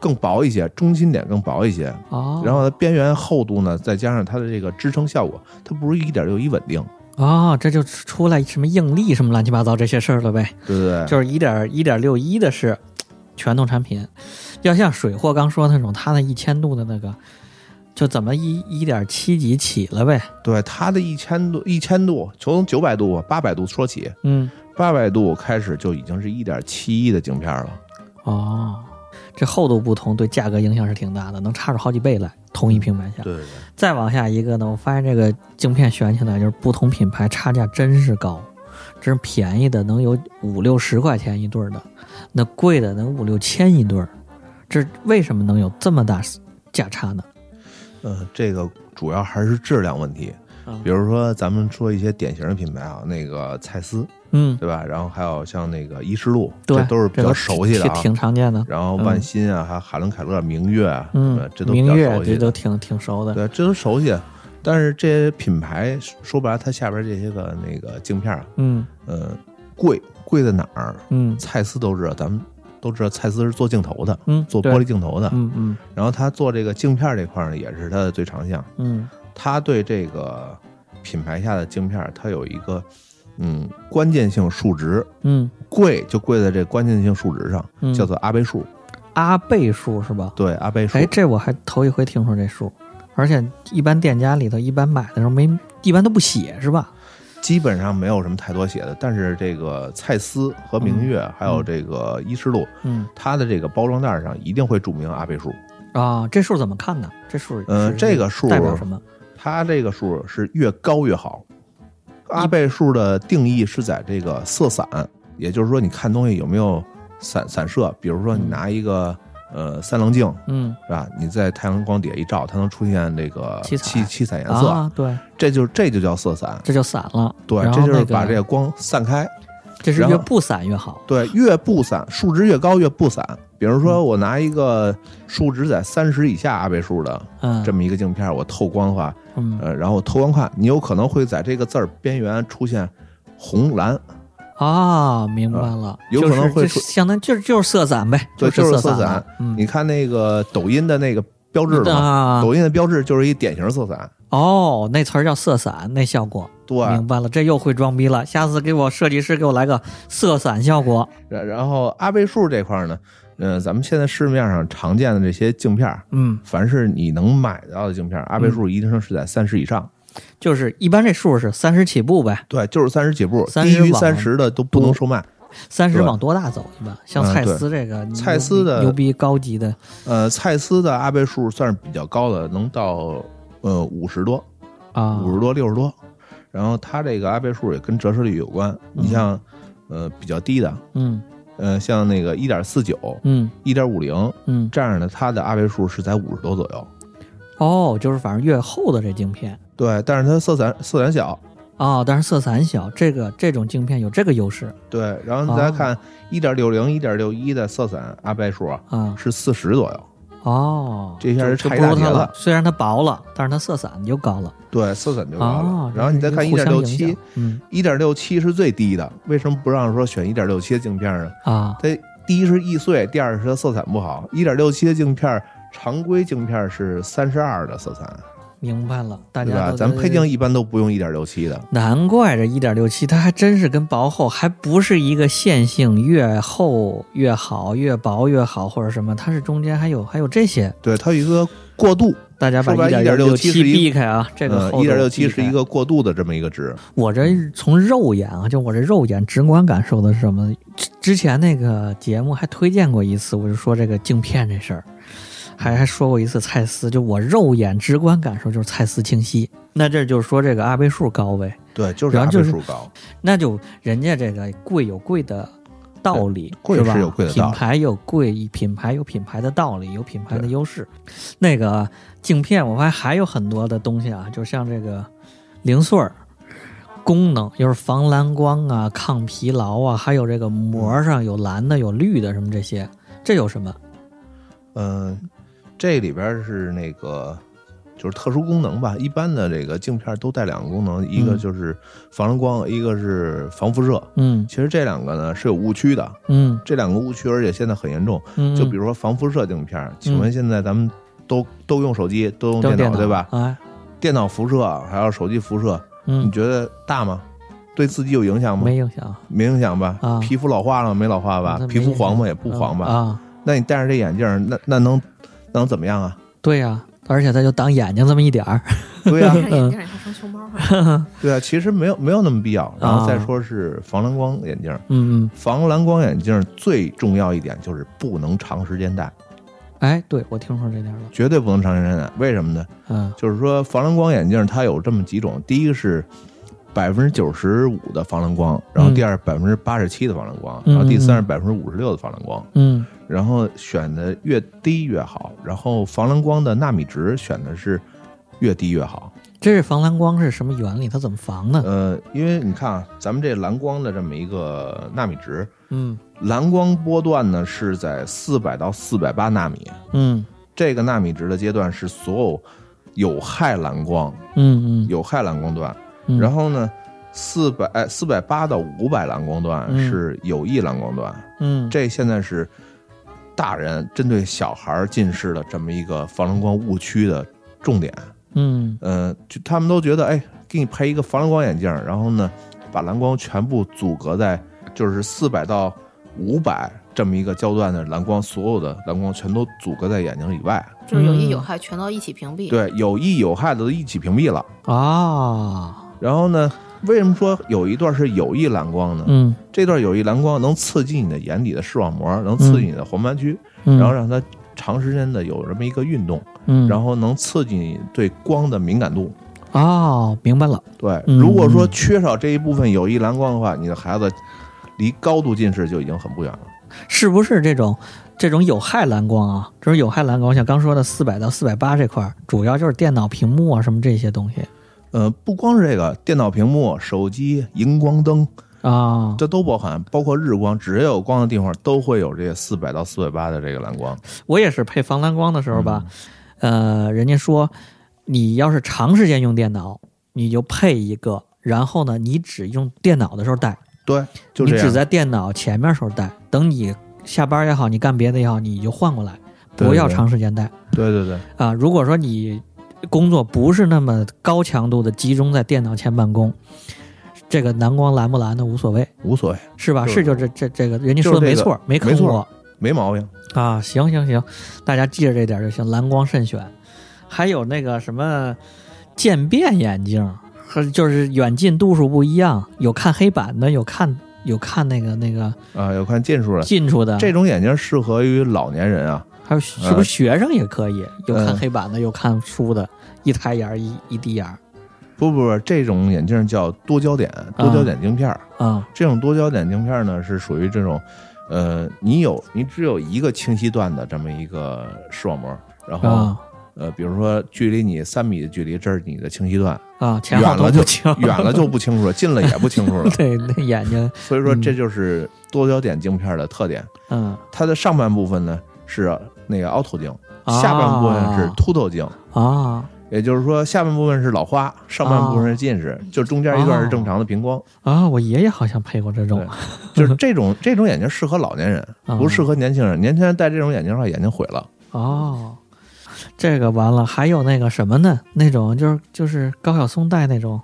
更薄一些，中心点更薄一些。哦，然后它边缘厚度呢，再加上它的这个支撑效果，它不如一点六一稳定，哦，这就出来什么应力什么乱七八糟这些事儿了呗。对对对？就是一点一点六一的是传动产品，要像水货刚说的那种，它那一千度的那个，就怎么一一点七几起了呗。对它的一千度，一千度从九百度、八百度说起，嗯，八百度开始就已经是一点七一的镜片了。哦，这厚度不同，对价格影响是挺大的，能差出好几倍来。同一平板下，对对对，再往下一个呢，我发现这个镜片选起来就是不同品牌差价真是高，真是便宜的能有五六十块钱一对儿的，那贵的能五六千一对儿，这为什么能有这么大价差呢？嗯，这个主要还是质量问题。嗯比如说，咱们说一些典型的品牌啊，那个蔡司，嗯，对吧？然后还有像那个依视路，对，这都是比较熟悉的啊。挺挺常见的。然后万新啊，还有海伦凯勒、明月啊，嗯，这都比较明月熟悉的。这都挺挺熟的。对，这都熟悉。但是这些品牌说白了，它下边这些个那个镜片啊，嗯呃，贵贵在哪儿？嗯蔡司都知道，咱们都知道蔡司是做镜头的，嗯，做玻璃镜头的。嗯嗯然后他做这个镜片这块呢，也是他的最长项。嗯他对这个品牌下的镜片，它有一个嗯关键性数值，嗯，贵就贵在这关键性数值上，嗯叫做阿倍数。阿倍数是吧？对，阿倍数。哎，这我还头一回听说这数，而且一般店家里头一般买的时候没，一般都不写是吧？基本上没有什么太多写的，但是这个蔡司和明月、还有这个依视路，嗯它的这个包装袋上一定会注明阿倍数。啊，这数怎么看呢？这数呃这个数代表什么？它这个数是越高越好。阿倍数的定义是在这个色散，也就是说，你看东西有没有散散射。比如说，你拿一个呃三棱镜，嗯，是吧？你在太阳光底下一照，它能出现这个七彩七七彩颜色，啊，对，这就这就叫色散。这就散了。对，这就是把这个光散开。这是越不散越好。对，越不散，数值越高越不散。比如嗯说，我拿一个数值在三十以下阿倍数的嗯，这么一个镜片，我透光的话，嗯呃，然后我透光看，你有可能会在这个字儿边缘出现红蓝，啊，明白了，有可能会就相当于就是就是色散呗，对，就是色散。嗯，你看那个抖音的那个标志抖音的标志就是一典型色散。哦，那词儿叫色散，那效果。对，明白了，这又会装逼了。下次给我设计师给我来个色散效果。然然后阿倍数这块儿呢，呃，咱们现在市面上常见的这些镜片儿，嗯，凡是你能买到的镜片儿，阿倍数一定是在三十以上。就是一般这数是三十起步呗，对，就是三十起步，低于三十的都不能售卖。三十往多大走一般。像蔡司这个，牛蔡司的牛逼高级的呃，蔡司的阿倍数算是比较高的，能到呃五十多、啊，五十多、六十多。然后它这个阿倍数也跟折射率有关。你像呃比较低的，嗯呃像那个一点四九、嗯一点五零嗯，这样的，它的阿倍数是在五十多左右。哦，就是反正越厚的这镜片对，但是它色散色散小。哦，但是色散小，这个这种镜片有这个优势对，然后你再看一点六零、一点六一的色散阿倍数啊，啊。是四十左右。哦，这下是差不如它了。虽然它薄了，但是它色散就高了。对，色散就高了。哦，然后你再看一点六七，，嗯一点六七是最低的，为什么不让说选一点六七的镜片呢？啊，它第一是易碎，第二是它色散不好。一点六七的镜片，常规镜片是三十二的色彩，明白了，大对吧？家都咱们配镜一般都不用一点六七的。难怪这一点六七它还真是跟薄厚还不是一个线性，越厚越好，越薄越好，或者什么，它是中间还有还有这些，对，它有一个过渡，大家把一点1.67七避开啊，这个呃，厚一点六七是一个。个过渡的这么一个值。我这从肉眼啊，就我这肉眼直观感受的是什么？之之前那个节目还推荐过一次，我就说这个镜片这事儿，还还说过一次蔡司，就我肉眼直观感受就是蔡司清晰。那这就是说这个阿倍数高呗，对，就是阿然后就是倍数高。那就人家这个贵有贵的道理，贵是吧？是有贵的道理品牌有贵，品牌有品牌的道理，有品牌的优势。那个镜片，我发现还有很多的东西啊，就像这个零碎儿。功能就是防蓝光啊、抗疲劳啊，还有这个膜上有蓝的、有绿的什么这些，这有什么？嗯、这里边是那个就是特殊功能吧。一般的这个镜片都带两个功能，一个嗯就是防蓝光，一个是防辐射。嗯其实这两个呢是有误区的，嗯这两个误区而且现在很严重。嗯，就比如说防辐射镜片，请问现在咱们都都用手机，都用电脑，对吧？哎，电脑辐射还有手机辐射，你嗯，觉得大吗？对自己有影响吗？没影响没影响吧？啊皮肤老化了吗没老化吧皮肤黄吗？也不黄吧？啊，那你戴上这眼镜，那那能能怎么样啊？对呀，而且它就挡眼睛这么一点儿，对呀、眼镜儿你还成熊猫了。对啊，其实没有没有那么必要。然后啊再说是防蓝光眼镜儿，嗯嗯，防蓝光眼镜儿最重要一点就是不能长时间戴，哎，对我听说这点了，绝对不能长时间戴。为什么呢？嗯就是说防蓝光眼镜儿它有这么几种，第一个是百分之九十五的防蓝光，然后第二百分之八十七的防蓝光，嗯然后第三是百分之五十六的防蓝光。嗯然后选的越低越好，然后防蓝光的纳米值选的是越低越好。这是防蓝光是什么原理？它怎么防呢？呃，因为你看啊，咱们这蓝光的这么一个纳米值，嗯蓝光波段呢是在四百到四百八纳米，嗯这个纳米值的阶段是所有有害蓝光、嗯嗯，有害蓝光段。嗯然后呢，四百哎四百八到五百蓝光段嗯是有益蓝光段。嗯这现在是大人针对小孩儿近视的这么一个防蓝光误区的重点。嗯呃，就他们都觉得，哎，给你配一个防蓝光眼镜儿，然后呢，把蓝光全部阻隔在就是四百到五百这么一个焦段的蓝光，所有的蓝光全都阻隔在眼睛以外。就是有益嗯有害全都一起屏蔽。，对，有益有害的都一起屏蔽了。啊然后呢，为什么说有一段是有益蓝光呢？嗯这段有益蓝光能刺激你的眼底的视网膜，能刺激你的黄斑区，嗯，然后让它长时间的有这么一个运动，嗯然后能刺激你对光的敏感度。哦明白了，对，嗯如果说缺少这一部分有益蓝光的话，你的孩子离高度近视就已经很不远了。是不是这种这种有害蓝光啊？这种有害蓝光，像刚说的四百到四百八这块儿，主要就是电脑屏幕啊什么这些东西呃，不光是这个，电脑屏幕、手机、荧光灯，啊。这都包含，包括日光，只要有光的地方都会有这个四百到四百八的这个蓝光。我也是配防蓝光的时候吧，嗯呃，人家说你要是长时间用电脑，你就配一个，然后呢，你只用电脑的时候戴，对，就你只。在电脑前面时候戴，等你下班也好，你干别的也好，你就换过来，不要长时间戴对对对，啊。如果说你工作不是那么高强度的集中在电脑前办公，这个蓝光蓝不蓝的无所谓，无所谓，是吧？就是就这这这个，人家说的没错，没坑没错我。没毛病。啊，行行行，大家记着这点就行，蓝光慎选。还有那个什么渐变眼镜，和就是远近度数不一样，有看黑板的，有看有看那个那个啊，有看近处的，近处的，这种眼镜适合于老年人啊。还有是不是学生也可以？有看呃黑板的，有看书的，一抬眼儿一一滴眼儿不不不，这种眼镜叫多焦点，多焦点镜片儿。啊这种多焦点镜片呢，是属于这种，呃，你有你只有一个清晰段的这么一个视网膜，然后、啊呃，比如说距离你三米的距离，这是你的清晰段，啊，前后远了就都不清，远了就不清楚了，近了也不清楚了。对，那眼睛，所以说，这就是多焦点镜片的特点。嗯它的上半部分呢是那个凹透镜，啊下半部分是凸透镜。啊也就是说，下半部分是老花，上半部分是近视，就中间一段是正常的平光。啊，我爷爷好像配过这种，就是这种这种眼镜适合老年人，啊不适合年轻人。年轻人戴这种眼镜的话，眼睛毁了。哦，这个完了，还有那个什么呢？那种就是就是高晓松戴那种，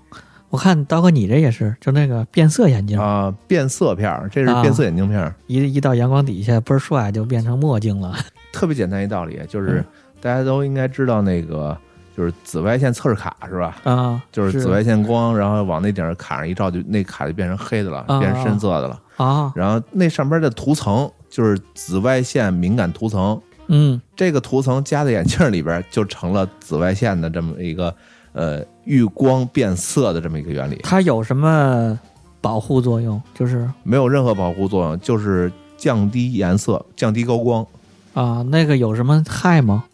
我看刀哥你这也是，就那个变色眼镜，啊，变色片儿，这是啊。变色眼镜片儿，一一到阳光底下倍儿帅，就变成墨镜了。特别简单一道理，就是嗯。大家都应该知道那个，就是紫外线测试卡是吧？啊，就是紫外线光，然后往那顶上卡上一照，就那卡就变成黑的了，啊。变成深色的了。啊，然后那上边的涂层就是紫外线敏感涂层，嗯。这个涂层加在眼镜里边，就成了紫外线的这么一个呃遇光变色的这么一个原理，它有什么保护作用？就是没有任何保护作用，就是降低颜色、降低高光，啊，那个有什么害吗？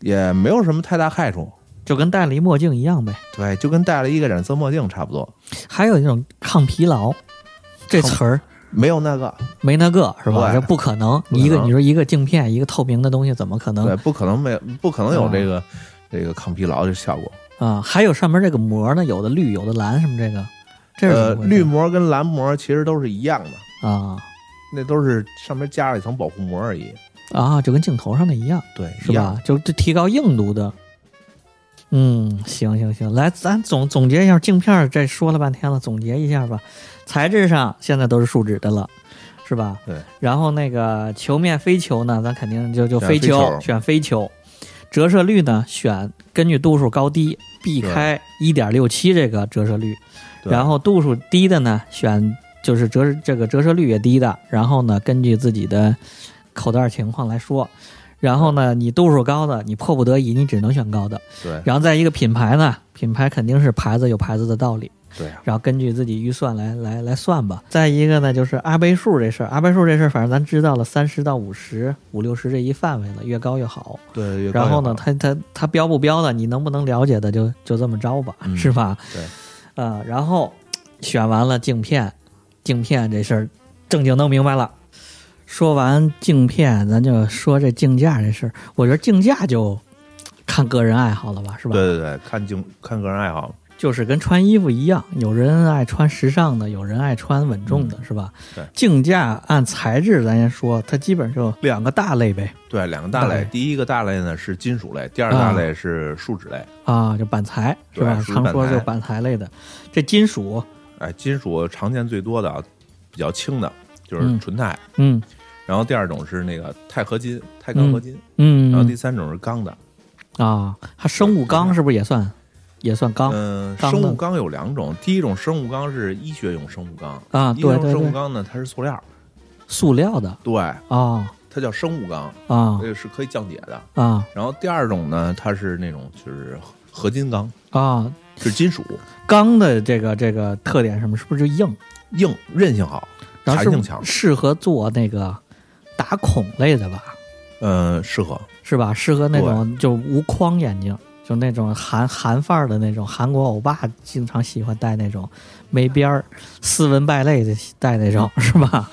也没有什么太大害处。就跟戴了一墨镜一样呗。对，就跟戴了一个染色墨镜差不多，还有那种抗疲劳，这词儿没有那个，没那个是吧？这不可能，一个你说一个镜片，一个透明的东西，怎么可能对，不可能没，不可能有这个这个抗疲劳的效果。啊，还有上面这个膜呢，有的绿，有的蓝，什么这个，这是绿膜跟蓝膜其实都是一样的，啊那都是上面加了一层保护膜而已。啊，就跟镜头上的一样，对，是吧？就就提高硬度的。嗯，行行行，来，咱总总结一下镜片，这说了半天了，总结一下吧。材质上现在都是树脂的了，是吧？对。然后那个球面飞球呢，咱肯定就就非球，飞球选飞球。折射率呢，选根据度数高低，避开一点六七这个折射率。然后度数低的呢，选就是折这个折射率也低的，然后呢，根据自己的口袋情况来说。然后呢，你度数高的，你迫不得已，你只能选高的。对然后再一个品牌呢，品牌肯定是牌子有牌子的道理，对啊，然后根据自己预算来来来算吧。再一个呢，就是阿倍数这事儿，阿倍数这事儿，反正咱知道了三十到五十、五六十这一范围了，越高越好。对。越高然后呢，它它它标不标的，你能不能了解的就就这么着吧，嗯是吧？对。呃，然后选完了镜片，镜片这事儿正经弄明白了。说完镜片，咱就说这镜架这事儿。我觉得镜架就看个人爱好了吧，是吧？对对对，看镜看个人爱好。就是跟穿衣服一样，有人爱穿时尚的，有人爱穿稳重的，是吧？嗯对镜架按材质咱先说，它基本就两个大类呗，对，两个大类，第一个大类呢是金属类，第二大类是树脂类。啊，就板材是吧？对属于常说就板材类的，这金属，哎，金属常见最多的啊，比较轻的就是嗯纯钛，嗯然后第二种是那个钛合金、钛钢合金，嗯，然后第三种是钢的。啊，它生物钢是不是也算也算钢嗯，生物钢有两种，第一种生物钢是医学用生物钢，啊？医学用对对对，生物钢呢它是塑料，塑料的对，啊它叫生物钢，啊这个是可以降解的。啊然后第二种呢，它是那种就是合金钢，啊！是金属，钢的这个这个特点什么？是不是就硬？硬韧性好，然后是弹性强，适合做那个打孔类的吧？嗯，适合。是吧？适合那种就无框眼镜，就那种韩韩范儿的那种韩国欧巴经常喜欢戴那种没边儿、斯文败类的戴那种，是吧？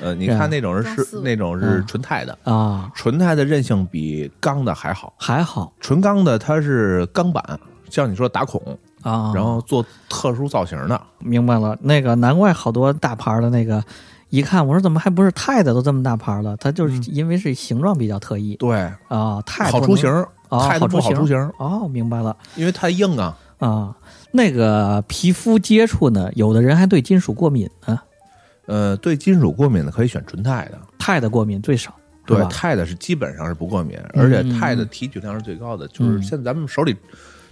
呃，你看那种是是那种是嗯纯钛的，啊，纯钛的韧性比钢的还好。还好纯钢的它是钢板，像你说打孔，啊。然后做特殊造型的。明白了，那个难怪好多大牌儿的那个。一看，我说怎么还不是钛的都这么大牌儿了？它就是因为是形状比较特异对，啊，钛好出型，啊，钛的不好出出型，哦，明白了因为太硬啊。啊。那个皮肤接触呢，有的人还对金属过敏呢，呃，对金属过敏的可以选纯钛的，钛的过敏最少，对钛的是基本上是不过敏，嗯而且钛的提取量是最高的。就是嗯现在咱们手里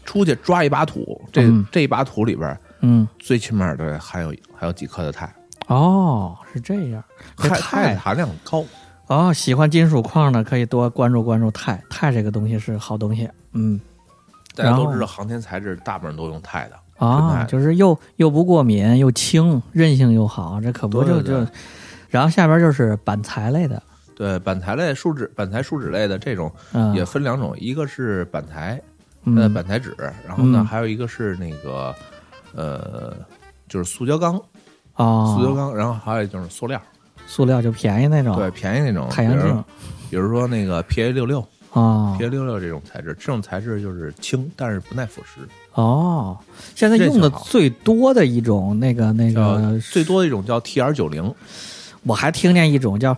出去抓一把土，这嗯这一把土里边嗯，最起码的含有还有几克的钛，哦，是这样。钛钛含量高。哦，喜欢金属矿的可以多关注关注钛，钛这个东西是好东西。嗯大家都知道，航天材质大部分都用钛的。啊，就是又又不过敏，又轻，韧性又好，这可不就就。然后下边就是板材类的，对，板材类、树脂、板材、树脂类的这种嗯，也分两种，一个是板材，呃，嗯板材纸，然后呢，嗯还有一个是那个呃，就是塑胶钢，啊，塑胶钢，然后还有就是塑料，塑料就便宜那种，对，便宜那种太阳镜，比如，说那个 PA 六六、啊，PA 六六这种材质，这种材质就是轻，但是不耐腐蚀。哦，现在用的最多的一种那个那个，最多的一种叫 TR 九零，我还听见一种叫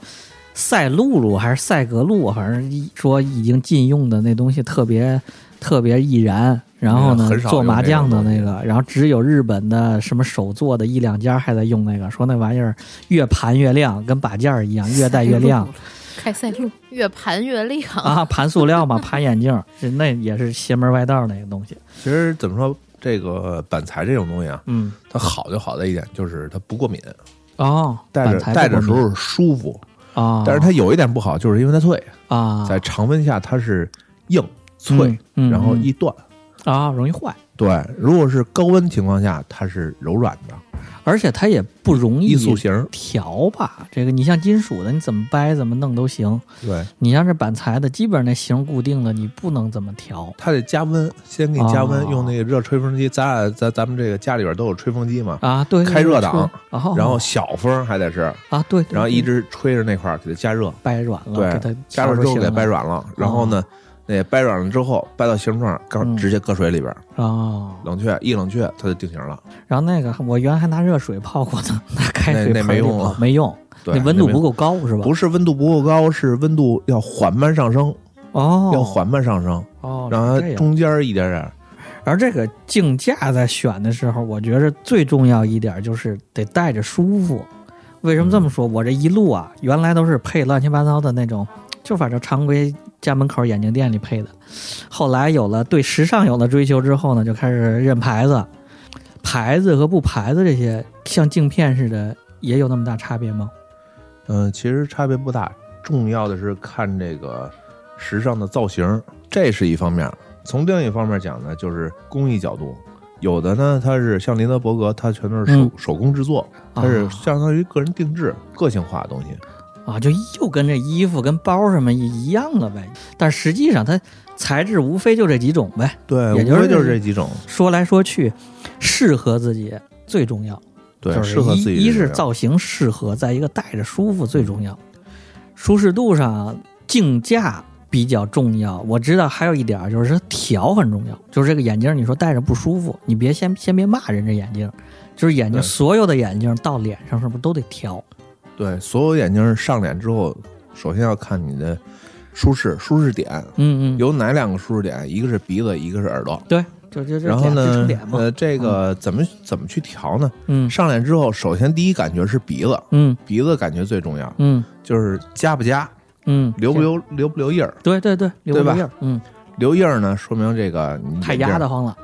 赛璐璐还是赛格璐，反正一说已经禁用的那东西特别特别易燃。然后呢做麻将的那那个，然后只有日本的什么手做的一两家还在用那个，说那玩意儿越盘越亮，跟把件儿一样，越戴越亮。开塞露越盘越亮啊，盘塑料嘛，盘眼镜儿，那也是邪门歪道那个东西。其实怎么说，这个板材这种东西啊，嗯，它好就好在一点就是它不过敏，哦，戴着戴着时候舒服。啊，但是它有一点不好，就是因为它脆，啊，在常温下它是硬脆，然后嗯易断。啊容易坏，对，如果是高温情况下，它是柔软的，而且它也不容易易塑形。调吧。这个你像金属的，你怎么掰怎么弄都行。对，你像这板材的，基本上那型固定了，你不能怎么调。它得加温，先给你加温，哦用那个热吹风机。咱俩咱咱们这个家里边都有吹风机嘛，啊，对，开热档然后小风还得是，啊，对，对然后一直吹着那块儿给它加热，掰软了，对给它加热之后给它掰软。软了，然后呢，那掰软了之后掰到形状，刚嗯直接搁水里边哦，冷却，一冷却它就定型了。然后那个我原来还拿热水泡过呢，拿开水那那没用啊没用，对，那温度不够高是吧？不是温度不够高，是温度要缓慢上升，哦，要缓慢上升，哦，让它是这样中间一点点。而这个镜架在选的时候，我觉着最重要一点就是得戴着舒服。为什么这么说？我这一路啊，原来都是配乱七八糟的那种，就反正常规家门口眼镜店里配的。后来有了对时尚有了追求之后呢，就开始认牌子，牌子和不牌子这些像镜片似的，也有那么大差别吗？嗯，其实差别不大，重要的是看这个时尚的造型，这是一方面。从另一方面讲呢，就是工艺角度，有的呢它是像林德伯格，它全都是手、嗯手工制作，它是啊相当于个人定制、个性化的东西。啊，就又跟这衣服跟包什么一一样了呗。但实际上它材质无非就这几种呗。对，也就是无非就是这几种。说来说去，适合自己最重要。对，就是适合自己一一是造型适合，再一个戴着舒服最重要。舒适度上，镜架比较重要。我知道还有一点儿就是它调很重要，就是这个眼镜，你说戴着不舒服，你别先先别骂人这眼镜，就是眼镜对所有的眼镜到脸上是不是都得调？对所有眼镜上脸之后，首先要看你的舒适舒适点，嗯嗯，有哪两个舒适点？一个是鼻子，一个是耳朵。对，就就就然后呢。呃，这个怎么怎么去调呢？嗯上脸之后，首先第一感觉是鼻子，嗯鼻子感觉最重要，嗯就是夹不夹，嗯，留不留留不留印儿。对对对，留对吧留印儿嗯，留印儿呢，说明这个你太压得慌了，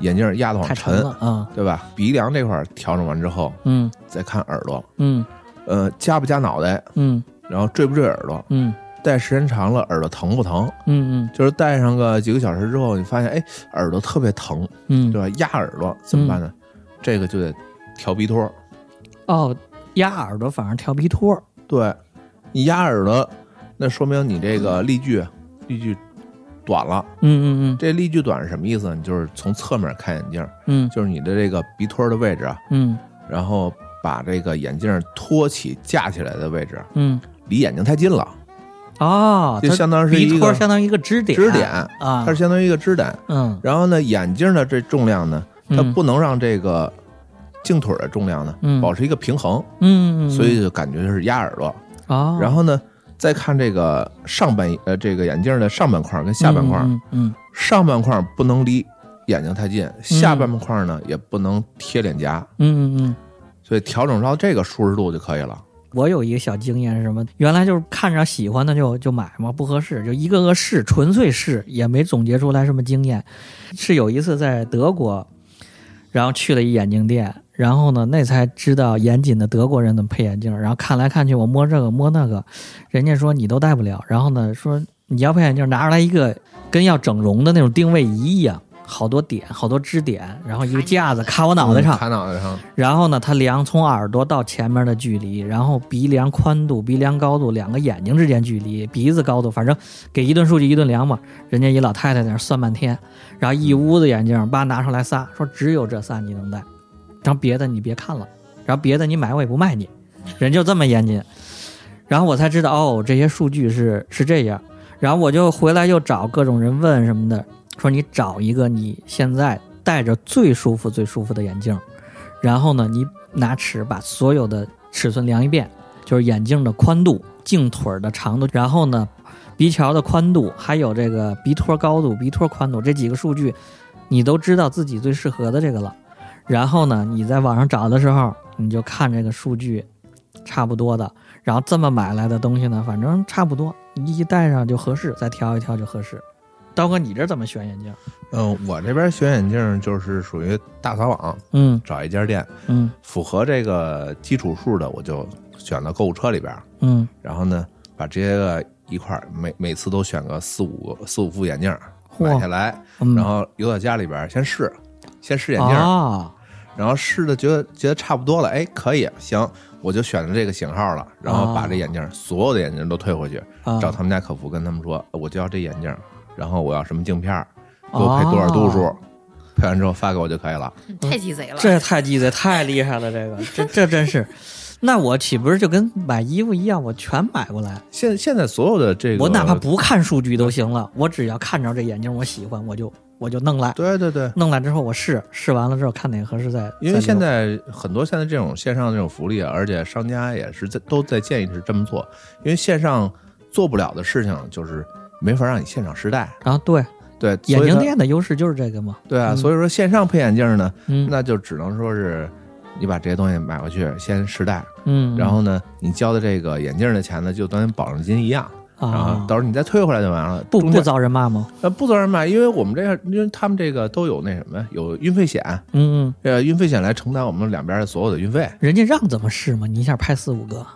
眼镜压得慌沉了啊。对吧？鼻梁这块儿调整完之后，嗯再看耳朵，嗯呃，夹不夹脑袋，嗯然后坠不坠耳朵，嗯戴时间长了耳朵疼不疼？嗯嗯就是戴上个几个小时之后，你发现哎耳朵特别疼，嗯嗯，对吧？压耳朵怎么办呢？这个就得调鼻托。哦，压耳朵反而调鼻托儿。对，你压耳朵，那说明你这个力距力距短了。嗯嗯嗯这力距短是什么意思呢？你就是从侧面看眼镜，嗯就是你的这个鼻托的位置啊，嗯然后把这个眼镜托起架起来的位置嗯。离眼睛太近了，哦，就相当于是一个相当于一个支点，支点，啊，它是相当于一个支点。嗯。然后呢，眼镜的这重量呢，它嗯不能让这个镜腿的重量呢嗯。保持一个平衡，嗯，嗯所以就感觉是压耳朵。哦，然后呢，再看这个上半呃这个眼镜的上半块跟下半块，嗯嗯上半块不能离眼睛太近，下半块呢也不能贴脸颊，嗯嗯嗯。所以调整到这个舒适度就可以了。我有一个小经验是什么？原来就是看着喜欢的就就买嘛，不合适就一个个试，纯粹试，也没总结出来什么经验。是有一次在德国，然后去了一眼镜店，然后呢，那才知道严谨的德国人怎么配眼镜。然后看来看去，我摸这个摸那个，人家说你都戴不了。然后呢，说你要配眼镜，拿出来一个跟要整容的那种定位仪一样，好多点，好多支点，然后一个架子卡我脑袋上嗯，卡脑袋上，然后呢，他量从耳朵到前面的距离，然后鼻梁宽度、鼻梁高度，两个眼睛之间距离，鼻子高度，反正给一顿数据一顿量嘛。人家一老太太在那算半天，然后一屋子眼镜，叭拿出来仨，说只有这仨你能戴，然后别的你别看了，然后别的你买我也不卖你，人就这么严谨。然后我才知道哦，这些数据是是这样。然后我就回来又找各种人问什么的，说你找一个你现在戴着最舒服、最舒服的眼镜，然后呢，你拿尺把所有的尺寸量一遍，就是眼镜的宽度、镜腿的长度，然后呢，鼻桥的宽度，还有这个鼻托高度、鼻托宽度这几个数据，你都知道自己最适合的这个了。然后呢，你在网上找的时候，你就看这个数据差不多的，然后这么买来的东西呢，反正差不多，一戴上就合适，再调一调就合适。刀哥，你这怎么选眼镜？嗯，我这边选眼镜就是属于大撒网，嗯。找一家店嗯。符合这个基础数的，我就选到购物车里边，嗯，然后呢，把这些个一块儿每每次都选个四五个四五副眼镜嚯。买下来，嗯。然后留到家里边先试，先试眼镜，啊，然后试的觉得觉得差不多了，哎，可以，行，我就选了这个型号了，然后把这眼镜所有的眼镜都退回去，啊。找他们家客服跟他们说，我就要这眼镜，然后我要什么镜片儿，给我配多少度数，哦配完之后发给我就可以了。太鸡贼了。这也太鸡贼，太厉害了！这个，这这真是，那我岂不是就跟买衣服一样，我全买过来？现现在所有的这个，我哪怕不看数据都行了，我只要看着这眼镜我喜欢，我就我就弄来，对对对，弄来之后我试试完了之后看哪个合适再。因为现在很多现在这种线上这种福利啊，而且商家也是在都在建议是这么做，因为线上做不了的事情就是没法让你现场试戴，啊，对，对，眼镜店的优势就是这个嘛。对啊，嗯所以说线上配眼镜呢，嗯那就只能说是你把这些东西买回去先试戴，嗯，然后呢，你交的这个眼镜的钱呢，就等于保证金一样，然后啊，到时候你再退回来就完了。不不遭人骂吗？呃不遭人骂，因为我们这个，因为他们这个都有那什么，有运费险，嗯嗯，呃，运费险来承担我们两边的所有的运费。人家让怎么试嘛？你一下拍四五个。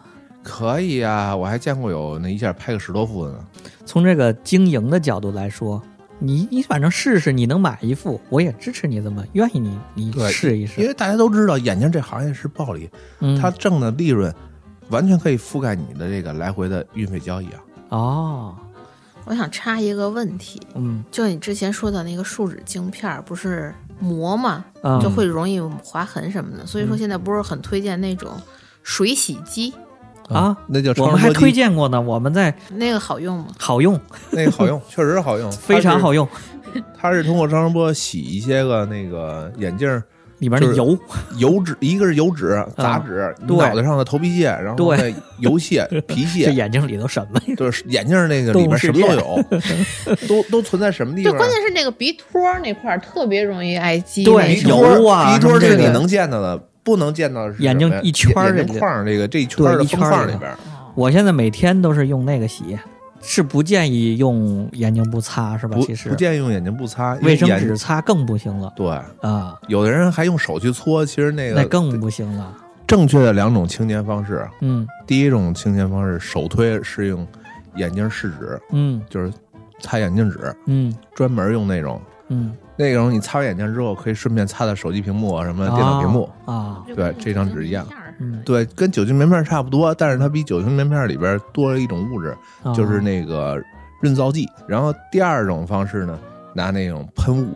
可以啊，我还见过有那一下拍个十多副的呢。从这个经营的角度来说，你你反正试试，你能买一副，我也支持你这么愿意你你试一试。因为大家都知道，眼镜这行业是暴利，嗯它挣的利润完全可以覆盖你的这个来回的运费交易啊。哦，我想插一个问题，嗯就你之前说的那个树脂镜片儿，不是磨嘛，嗯就会容易划痕什么的，所以说现在不是很推荐那种水洗机，啊，那叫我们还超声波机，推荐过呢，我们在那个好用吗？好用，那个好用，确实好用，非常好用。用，它是通过超声波洗一些个那个眼镜里边的油，油脂，一个是油脂、杂质，脑袋上的头皮屑，然后呢油屑、皮屑。这屑，眼睛里头什么呀？就是眼镜那个里边什么都有，都都存在什么地方就方？关键是那个鼻托儿那块儿特别容易挨激，对油啊鼻托是你能见到的，不能见到是眼睛一圈儿眼这框儿这个这一圈儿的圈儿这个缝里边，我现在每天都是用那个洗，是不建议用眼睛布擦，是吧？其实不建议用眼睛布擦，卫生纸擦更不行了对，啊，有的人还用手去搓，其实那个那更不行了。正确的两种清洁方式，嗯第一种清洁方式手推是用眼镜试纸，嗯就是擦眼镜纸，嗯专门用那种。嗯，那种你擦完眼镜之后，可以顺便擦擦手机屏幕啊，什么电脑屏幕。啊，对这张纸一样嗯，对，跟酒精棉片差不多，但是它比酒精棉片里边多了一种物质，啊就是那个润燥剂。然后第二种方式呢，拿那种喷雾，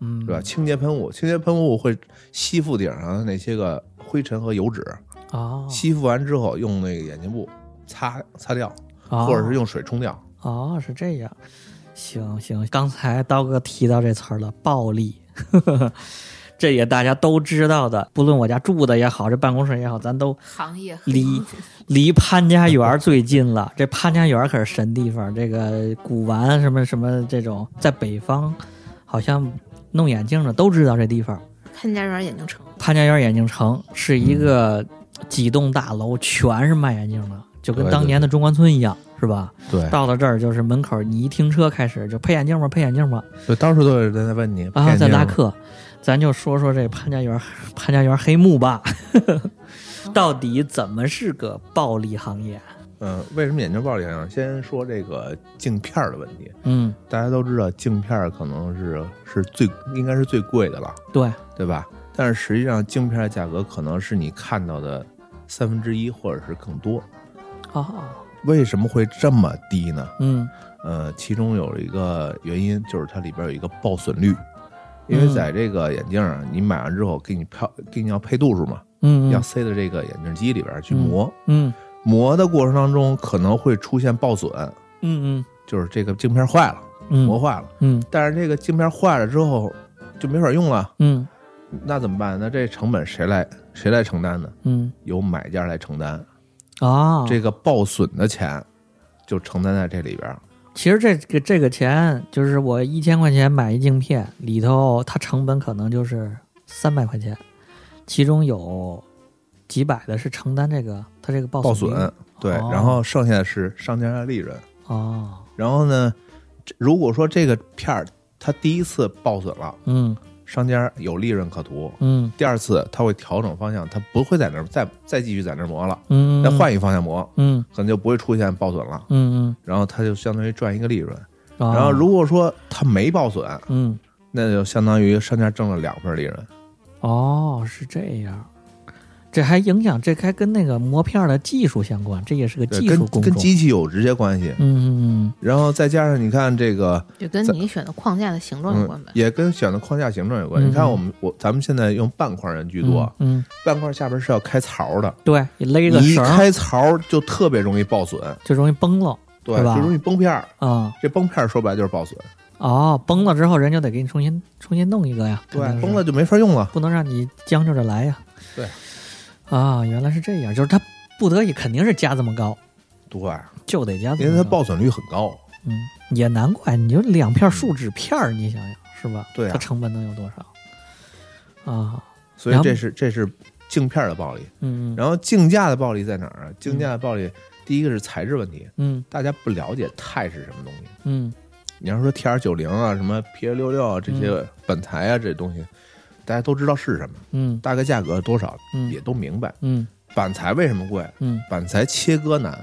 嗯，对吧？清洁喷雾，清洁喷雾会吸附顶上的那些个灰尘和油脂，哦，吸附完之后用那个眼镜布擦擦掉，哦或者是用水冲掉。哦，是这样。行行，刚才刀哥提到这词儿了，暴力，这也大家都知道的。不论我家住的也好，这办公室也好，咱都行业离离潘家园最近了。这潘家园可是神地方，这个古玩什么什么这种，在北方好像弄眼镜的都知道这地方。潘家园眼镜城，潘家园眼镜城是一个几栋大楼，全是卖眼镜的，就跟对对当年的中关村一样，是吧？对，到了这儿就是门口，你一停车开始就配眼镜吗？配眼镜吗？就到处都有人在问你啊，在拉拉客，咱就说说这潘家园潘家园黑幕吧，到底怎么是个暴利行业？嗯，为什么眼镜暴利行业？先说这个镜片儿的问题。嗯，大家都知道，镜片儿可能是是最应该是最贵的了，对，对吧？但是实际上，镜片儿的价格可能是你看到的三分之一或者是更多。哦，为什么会这么低呢？嗯。呃，其中有一个原因就是它里边有一个报损率，因为嗯在这个眼镜儿你买完之后，给你配给你要配度数嘛，嗯要塞到这个眼镜机里边去磨，嗯磨的过程当中可能会出现报损，嗯就是这个镜片坏了，嗯。磨坏了。嗯。但是这个镜片坏了之后就没法用了，嗯。那怎么办？那这成本谁来谁来承担呢？嗯。由买家来承担，啊，这个报损的钱就承担在这里边儿。其实这个这个钱就是我一千块钱买一镜片，里头它成本可能就是三百块钱，其中有几百的是承担这个它这个报报损率损对，哦。然后剩下的是商家的利润。哦，然后呢，这如果说这个片儿它第一次报损了，嗯商家有利润可图。嗯第二次他会调整方向，他不会在那儿再再继续在那儿磨了，嗯，再换一方向磨，嗯可能就不会出现爆损了。嗯然后他就相当于赚一个利润。嗯，然后如果说他没爆损，嗯那就相当于商家挣了两份利润。哦是这样，这还影响，这还跟那个磨片儿的技术相关，这也是个技术跟跟工种。机器有直接关系。嗯嗯然后再加上你看这个，就跟你选的框架的形状有关嗯呗，。也跟选的框架形状有关。嗯你看我们我咱们现在用半块人居嗯，多，嗯，半块下边是要开槽的，对，你勒个绳儿开槽就特别容易爆损，就容易崩了对，吧就容易崩片儿。啊。这崩片儿说白就是爆损，哦，崩了之后，人就得给你重新重新弄一个呀。对崩了就没法用了。不能让你将就着来呀。对，啊，原来是这样，就是他不得已肯定是加这么高，对，就得加这因为它么高。爆损率很高。嗯，也难怪，你就两片树脂片儿，你想想是吧？对啊它成本能有多少？啊，所以这是这是镜片的暴利。嗯，然后镜架的暴利在哪儿啊？镜架的暴力，第一个是材质问题，嗯大家不了解钛是什么东西。嗯你要说 T R 九零啊，什么 P A 六六啊，这些本材啊，这东西，大家都知道是什么，嗯。大概价格多少嗯。也都明白。嗯。板材为什么贵？嗯。板材切割难，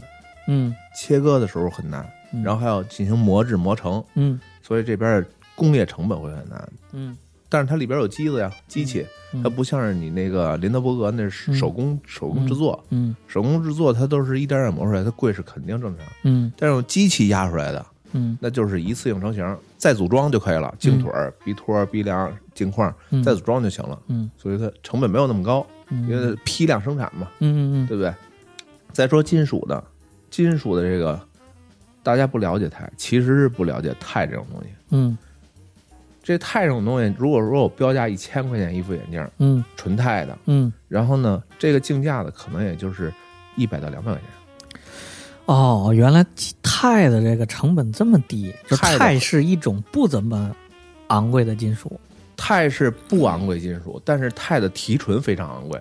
嗯。切割的时候很难，嗯，然后还要进行磨制磨成，嗯。所以这边工业成本会很难。嗯。但是它里边有机子呀，机器，嗯。它不像是你那个林德伯格那是嗯。手工手工制作，嗯。手工制作它都是一点点磨出来，它贵是肯定正常。嗯。但是用机器压出来的，嗯。那就是一次性成型，再组装就可以了，镜腿儿、鼻托、鼻梁、镜框，嗯，再组装就行了。嗯所以它成本没有那么高，嗯因为它批量生产嘛，嗯嗯嗯对不对？再说金属的，金属的这个大家不了解钛，其实是不了解钛这种东西。嗯这钛这种东西，如果说我标价一千块钱一副眼镜，嗯纯钛的，嗯然后呢，这个竞价的可能也就是一百到两百块钱。哦，原来钛的这个成本这么低，就钛是一种不怎么昂贵的金属钛是不昂贵金属，但是钛的提纯非常昂贵。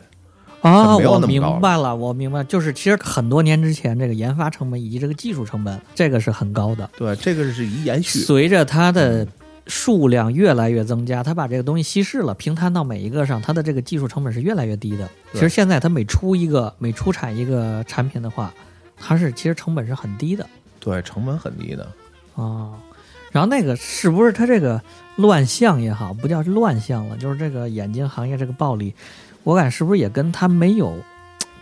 啊。我明白了，我明白，就是其实很多年之前，这个研发成本以及这个技术成本，这个是很高的。对，这个是一延续。随着它的数量越来越增加，它把这个东西稀释了，平摊到每一个上，它的这个技术成本是越来越低的。其实现在它每出一个每出产一个产品的话，它是其实成本是很低的对，成本很低的。啊。然后那个是不是它这个乱象也好，不叫乱象了，就是这个眼镜行业这个暴利，我感觉是不是也跟它没有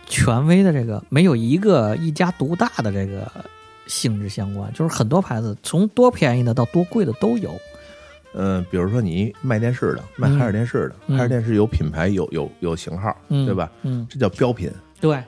权威的这个没有一个一家独大的这个性质相关？就是很多牌子从多便宜的到多贵的都有。嗯，比如说你卖电视的，卖海尔电视的，嗯海尔电视有品牌，有有有型号，嗯，对吧？嗯，这叫标品。对。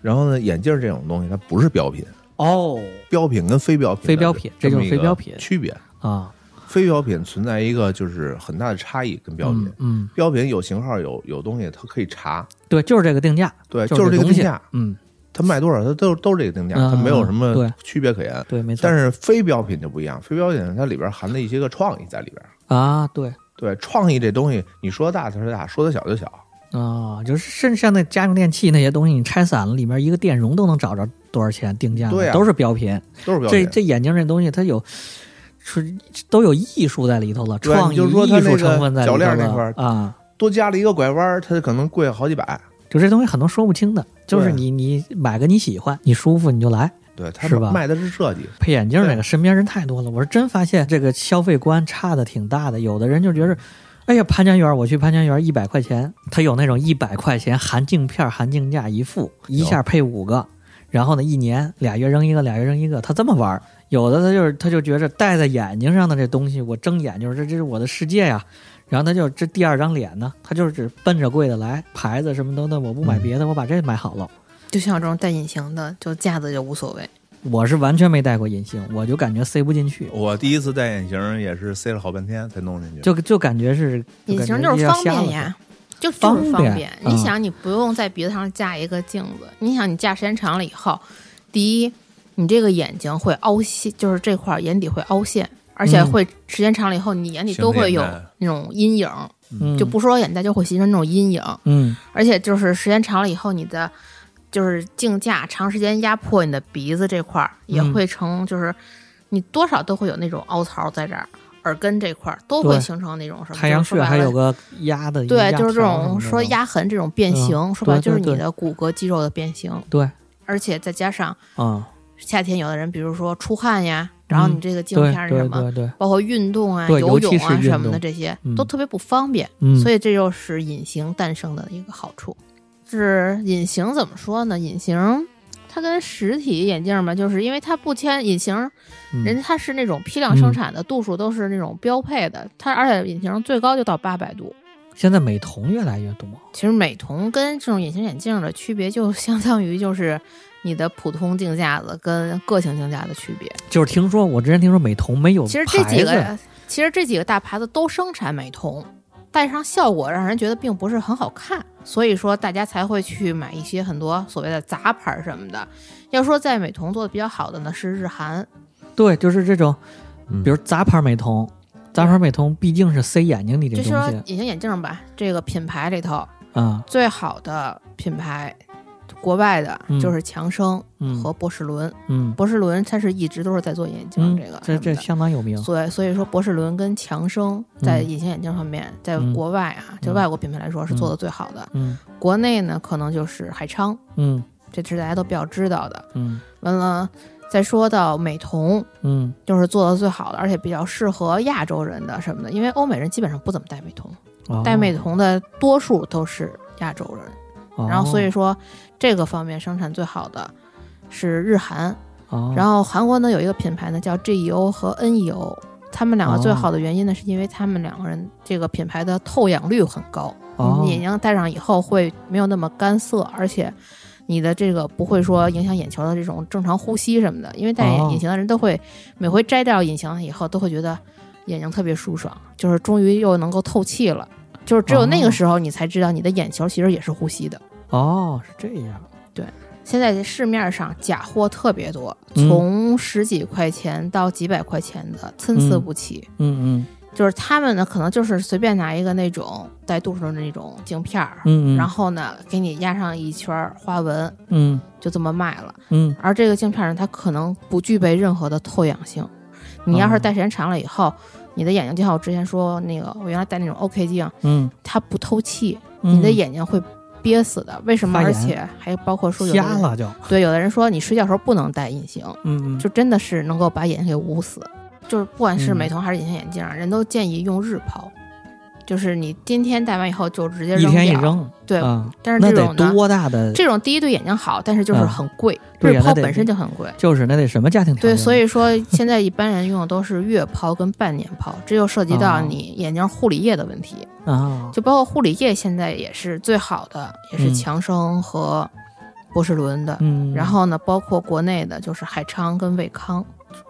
然后呢，眼镜这种东西它不是标品，哦标品跟非标品非标品这就是非标品区别。啊，非标品存在一个就是很大的差异，跟标品。嗯，嗯标品有型号，有有东西，它可以查，对，就是这个定价，对，就是这个定价，嗯，它卖多少，它都都是这个定价，嗯它没有什么区别可言。对，没错。但是非标品就不一样，非标品它里边含的一些个创意在里边。啊，对对，创意这东西，你说大它是大，说的小就小。啊，就是甚至像那家用电器那些东西，你拆散了，里面一个电容都能找着多少钱定价的，对呀都是标品。都是标品。这眼镜这东西，它有是都有艺术在里头了，创意、艺术成分在里头铰链那了块儿啊。多加了一个拐弯，它可能贵好几百。就这东西很多说不清的，就是你你买个你喜欢，你舒服你就来。对，它是吧卖的是设计。配眼镜那个身边人太多了，我是真发现这个消费观差的挺大的。有的人就觉着，哎呀，潘家园，我去潘家园一百块钱，他有那种一百块钱含镜片、含镜架一副，一下配五个，然后呢，一年俩月扔一个，俩月扔一个，他这么玩儿。有的他就是他就觉着戴在眼睛上的这东西，我睁眼就是这这是我的世界呀。然后他就这第二张脸呢，他就是只奔着贵的来，牌子什么等等，我不买别的，我把这买好了。就像这种带隐形的，就架子就无所谓。我是完全没戴过隐形，我就感觉塞不进去。我第一次戴隐形也是塞了好半天才弄进去。就就感觉是隐形就是方便呀，就就是方方便你想，你不用在鼻子上架一个镜子，你想你架时间长了以后，第一，你这个眼睛会凹陷，就是这块儿眼底会凹陷，而且嗯。会时间长了以后，你眼底都会有那种阴影，嗯就不说眼袋，就会形成那种阴影。嗯。而且就是时间长了以后，你的就是镜架长时间压迫你的鼻子这块儿，也嗯。会成就是你多少都会有那种凹槽在这儿，耳根这块儿都会形成那种什么太阳穴还有个压的，对，就是这种说压痕这种变形，嗯说白了就是你的骨骼肌肉的变形，对。而且再加上啊，夏天有的人，比如说出汗呀，然后你这个镜片什么，对对，包括运动啊、游泳啊什么的这些嗯都特别不方便，嗯，所以这就是隐形诞生的一个好处。是隐形怎么说呢？隐形它跟实体眼镜吧，就是因为它不签隐形，嗯人家它是那种批量生产的，度数都是那种标配的，它而且隐形最高就到八百度。现在美瞳越来越多，其实美瞳跟这种隐形眼镜的区别，就相当于就是你的普通镜架子跟个性镜架的区别。就是听说我之前听说美瞳没有其实这几个，其实这几个大牌子都生产美瞳，戴上效果让人觉得并不是很好看，所以说大家才会去买一些很多所谓的杂牌儿什么的。要说在美瞳做的比较好的呢，是日韩，对，就是这种，嗯比如杂牌美瞳，杂牌美瞳毕竟是塞眼睛里的东西就说隐形眼镜吧，这个品牌里头啊，最好的品牌，国外的嗯。就是强生嗯。和博士伦。嗯。博士伦它是一直都是在做眼镜嗯，这个这这相当有名，所以所以说，博士伦跟强生在嗯隐形眼镜方面，在嗯。国外啊，就嗯外国品牌来说是做的最好的。嗯。国内呢，可能就是海昌，嗯。这是大家都比较知道的。嗯。完了，再说到美瞳，嗯。就是做的最好的，而且比较适合亚洲人的什么的，因为欧美人基本上不怎么戴美瞳，哦。戴美瞳的多数都是亚洲人。哦然后所以说，这个方面生产最好的是日韩。哦然后韩国呢有一个品牌呢叫 GEO 和 NEO，他们两个最好的原因呢，是因为他们两个人这个品牌的透氧率很高，眼睛戴上以后会没有那么干涩，而且你的这个不会说影响眼球的这种正常呼吸什么的。因为戴哦隐形的人都会每回摘掉隐形以后都会觉得眼睛特别舒爽，就是终于又能够透气了。就是只有那哦个时候，你才知道你的眼球其实也是呼吸的。哦是这样，对现在市面上假货特别多，嗯。从十几块钱到几百块钱的参差不齐。嗯嗯就是他们呢，可能就是随便拿一个那种带度数的那种镜片儿，嗯嗯，然后呢给你压上一圈儿花纹，嗯。就这么卖了。嗯。而这个镜片儿呢，它可能不具备任何的透氧性。你要是哦。戴时间长了以后，你的眼睛就像我之前说那个，我原来戴那种 OK 镜，嗯，它不透气，嗯。你的眼睛会憋死的。为什么？而且还包括说有的人瞎了就，对，有的人说你睡觉时候不能戴隐形，嗯嗯就真的是能够把眼睛给捂死。就是不管是嗯美瞳还是隐形眼镜儿，人都建议用日抛，就是你今天戴完以后就直接扔掉。天一扔，对，啊，但是这种呢，多大的？这种第一对眼睛好，但是就是嗯很贵，日抛本身就很贵。就是那得什么家庭条对，所以说 现在一般人用的都是月抛跟半年抛，这就涉及到哦你眼睛护理液的问题。啊，就包括护理液，现在也是最好的，也是嗯强生和博士伦的。嗯，然后呢，包括国内的就是海昌跟卫康。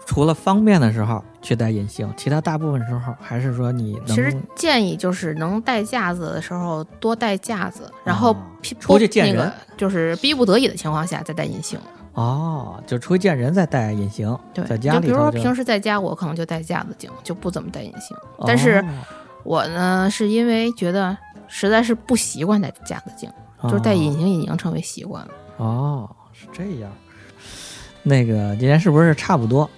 除了方便的时候去戴隐形，其他大部分时候还是说你能其实建议就是能带架子的时候多带架子，然后哦出去见那个人就是逼不得已的情况下再戴隐形。哦，就出去见人再戴隐形，对，在家就比如说平时在家，我可能就戴架子镜，就不怎么戴隐形。但是哦我呢，是因为觉得实在是不习惯戴架子镜，就是戴隐形已经成为习惯了。哦，是这样。那个今天是不是差不多，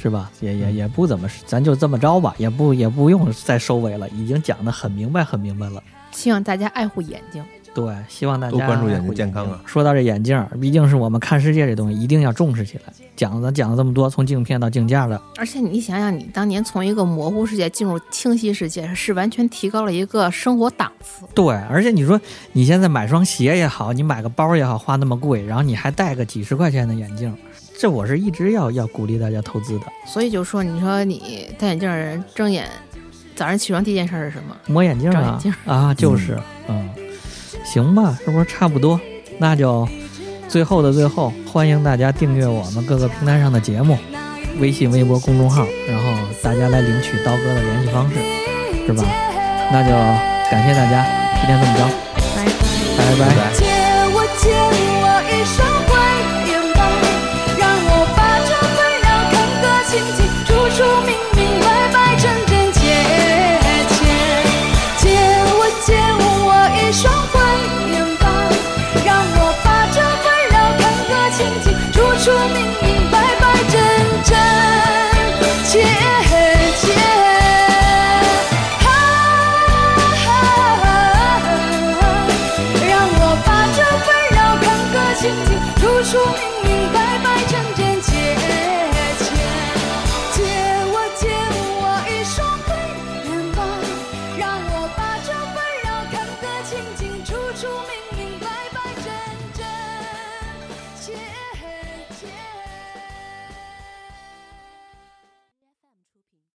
是吧？也也也不怎么，咱就这么着吧，也不也不用再收尾了，已经讲的很明白很明白了。希望大家爱护眼睛。对，希望大家多关注眼睛健康啊说到这眼镜儿，毕竟是我们看世界这东西，一定要重视起来。讲了讲了这么多，从镜片到镜架的，而且你想想，你当年从一个模糊世界进入清晰世界，是完全提高了一个生活档次。对，而且你说你现在买双鞋也好，你买个包也好，花那么贵，然后你还戴个几十块钱的眼镜，这我是一直要要鼓励大家投资的。所以就说，你说你戴眼镜的人睁眼，早上起床第一件事是什么？抹眼镜啊眼镜啊，就是嗯，行吧，是不是差不多？那就最后的最后，欢迎大家订阅我们各个平台上的节目，微信、微博、公众号，然后大家来领取刀哥的联系方式，是吧？那就感谢大家，今天这么着，拜拜。拜拜。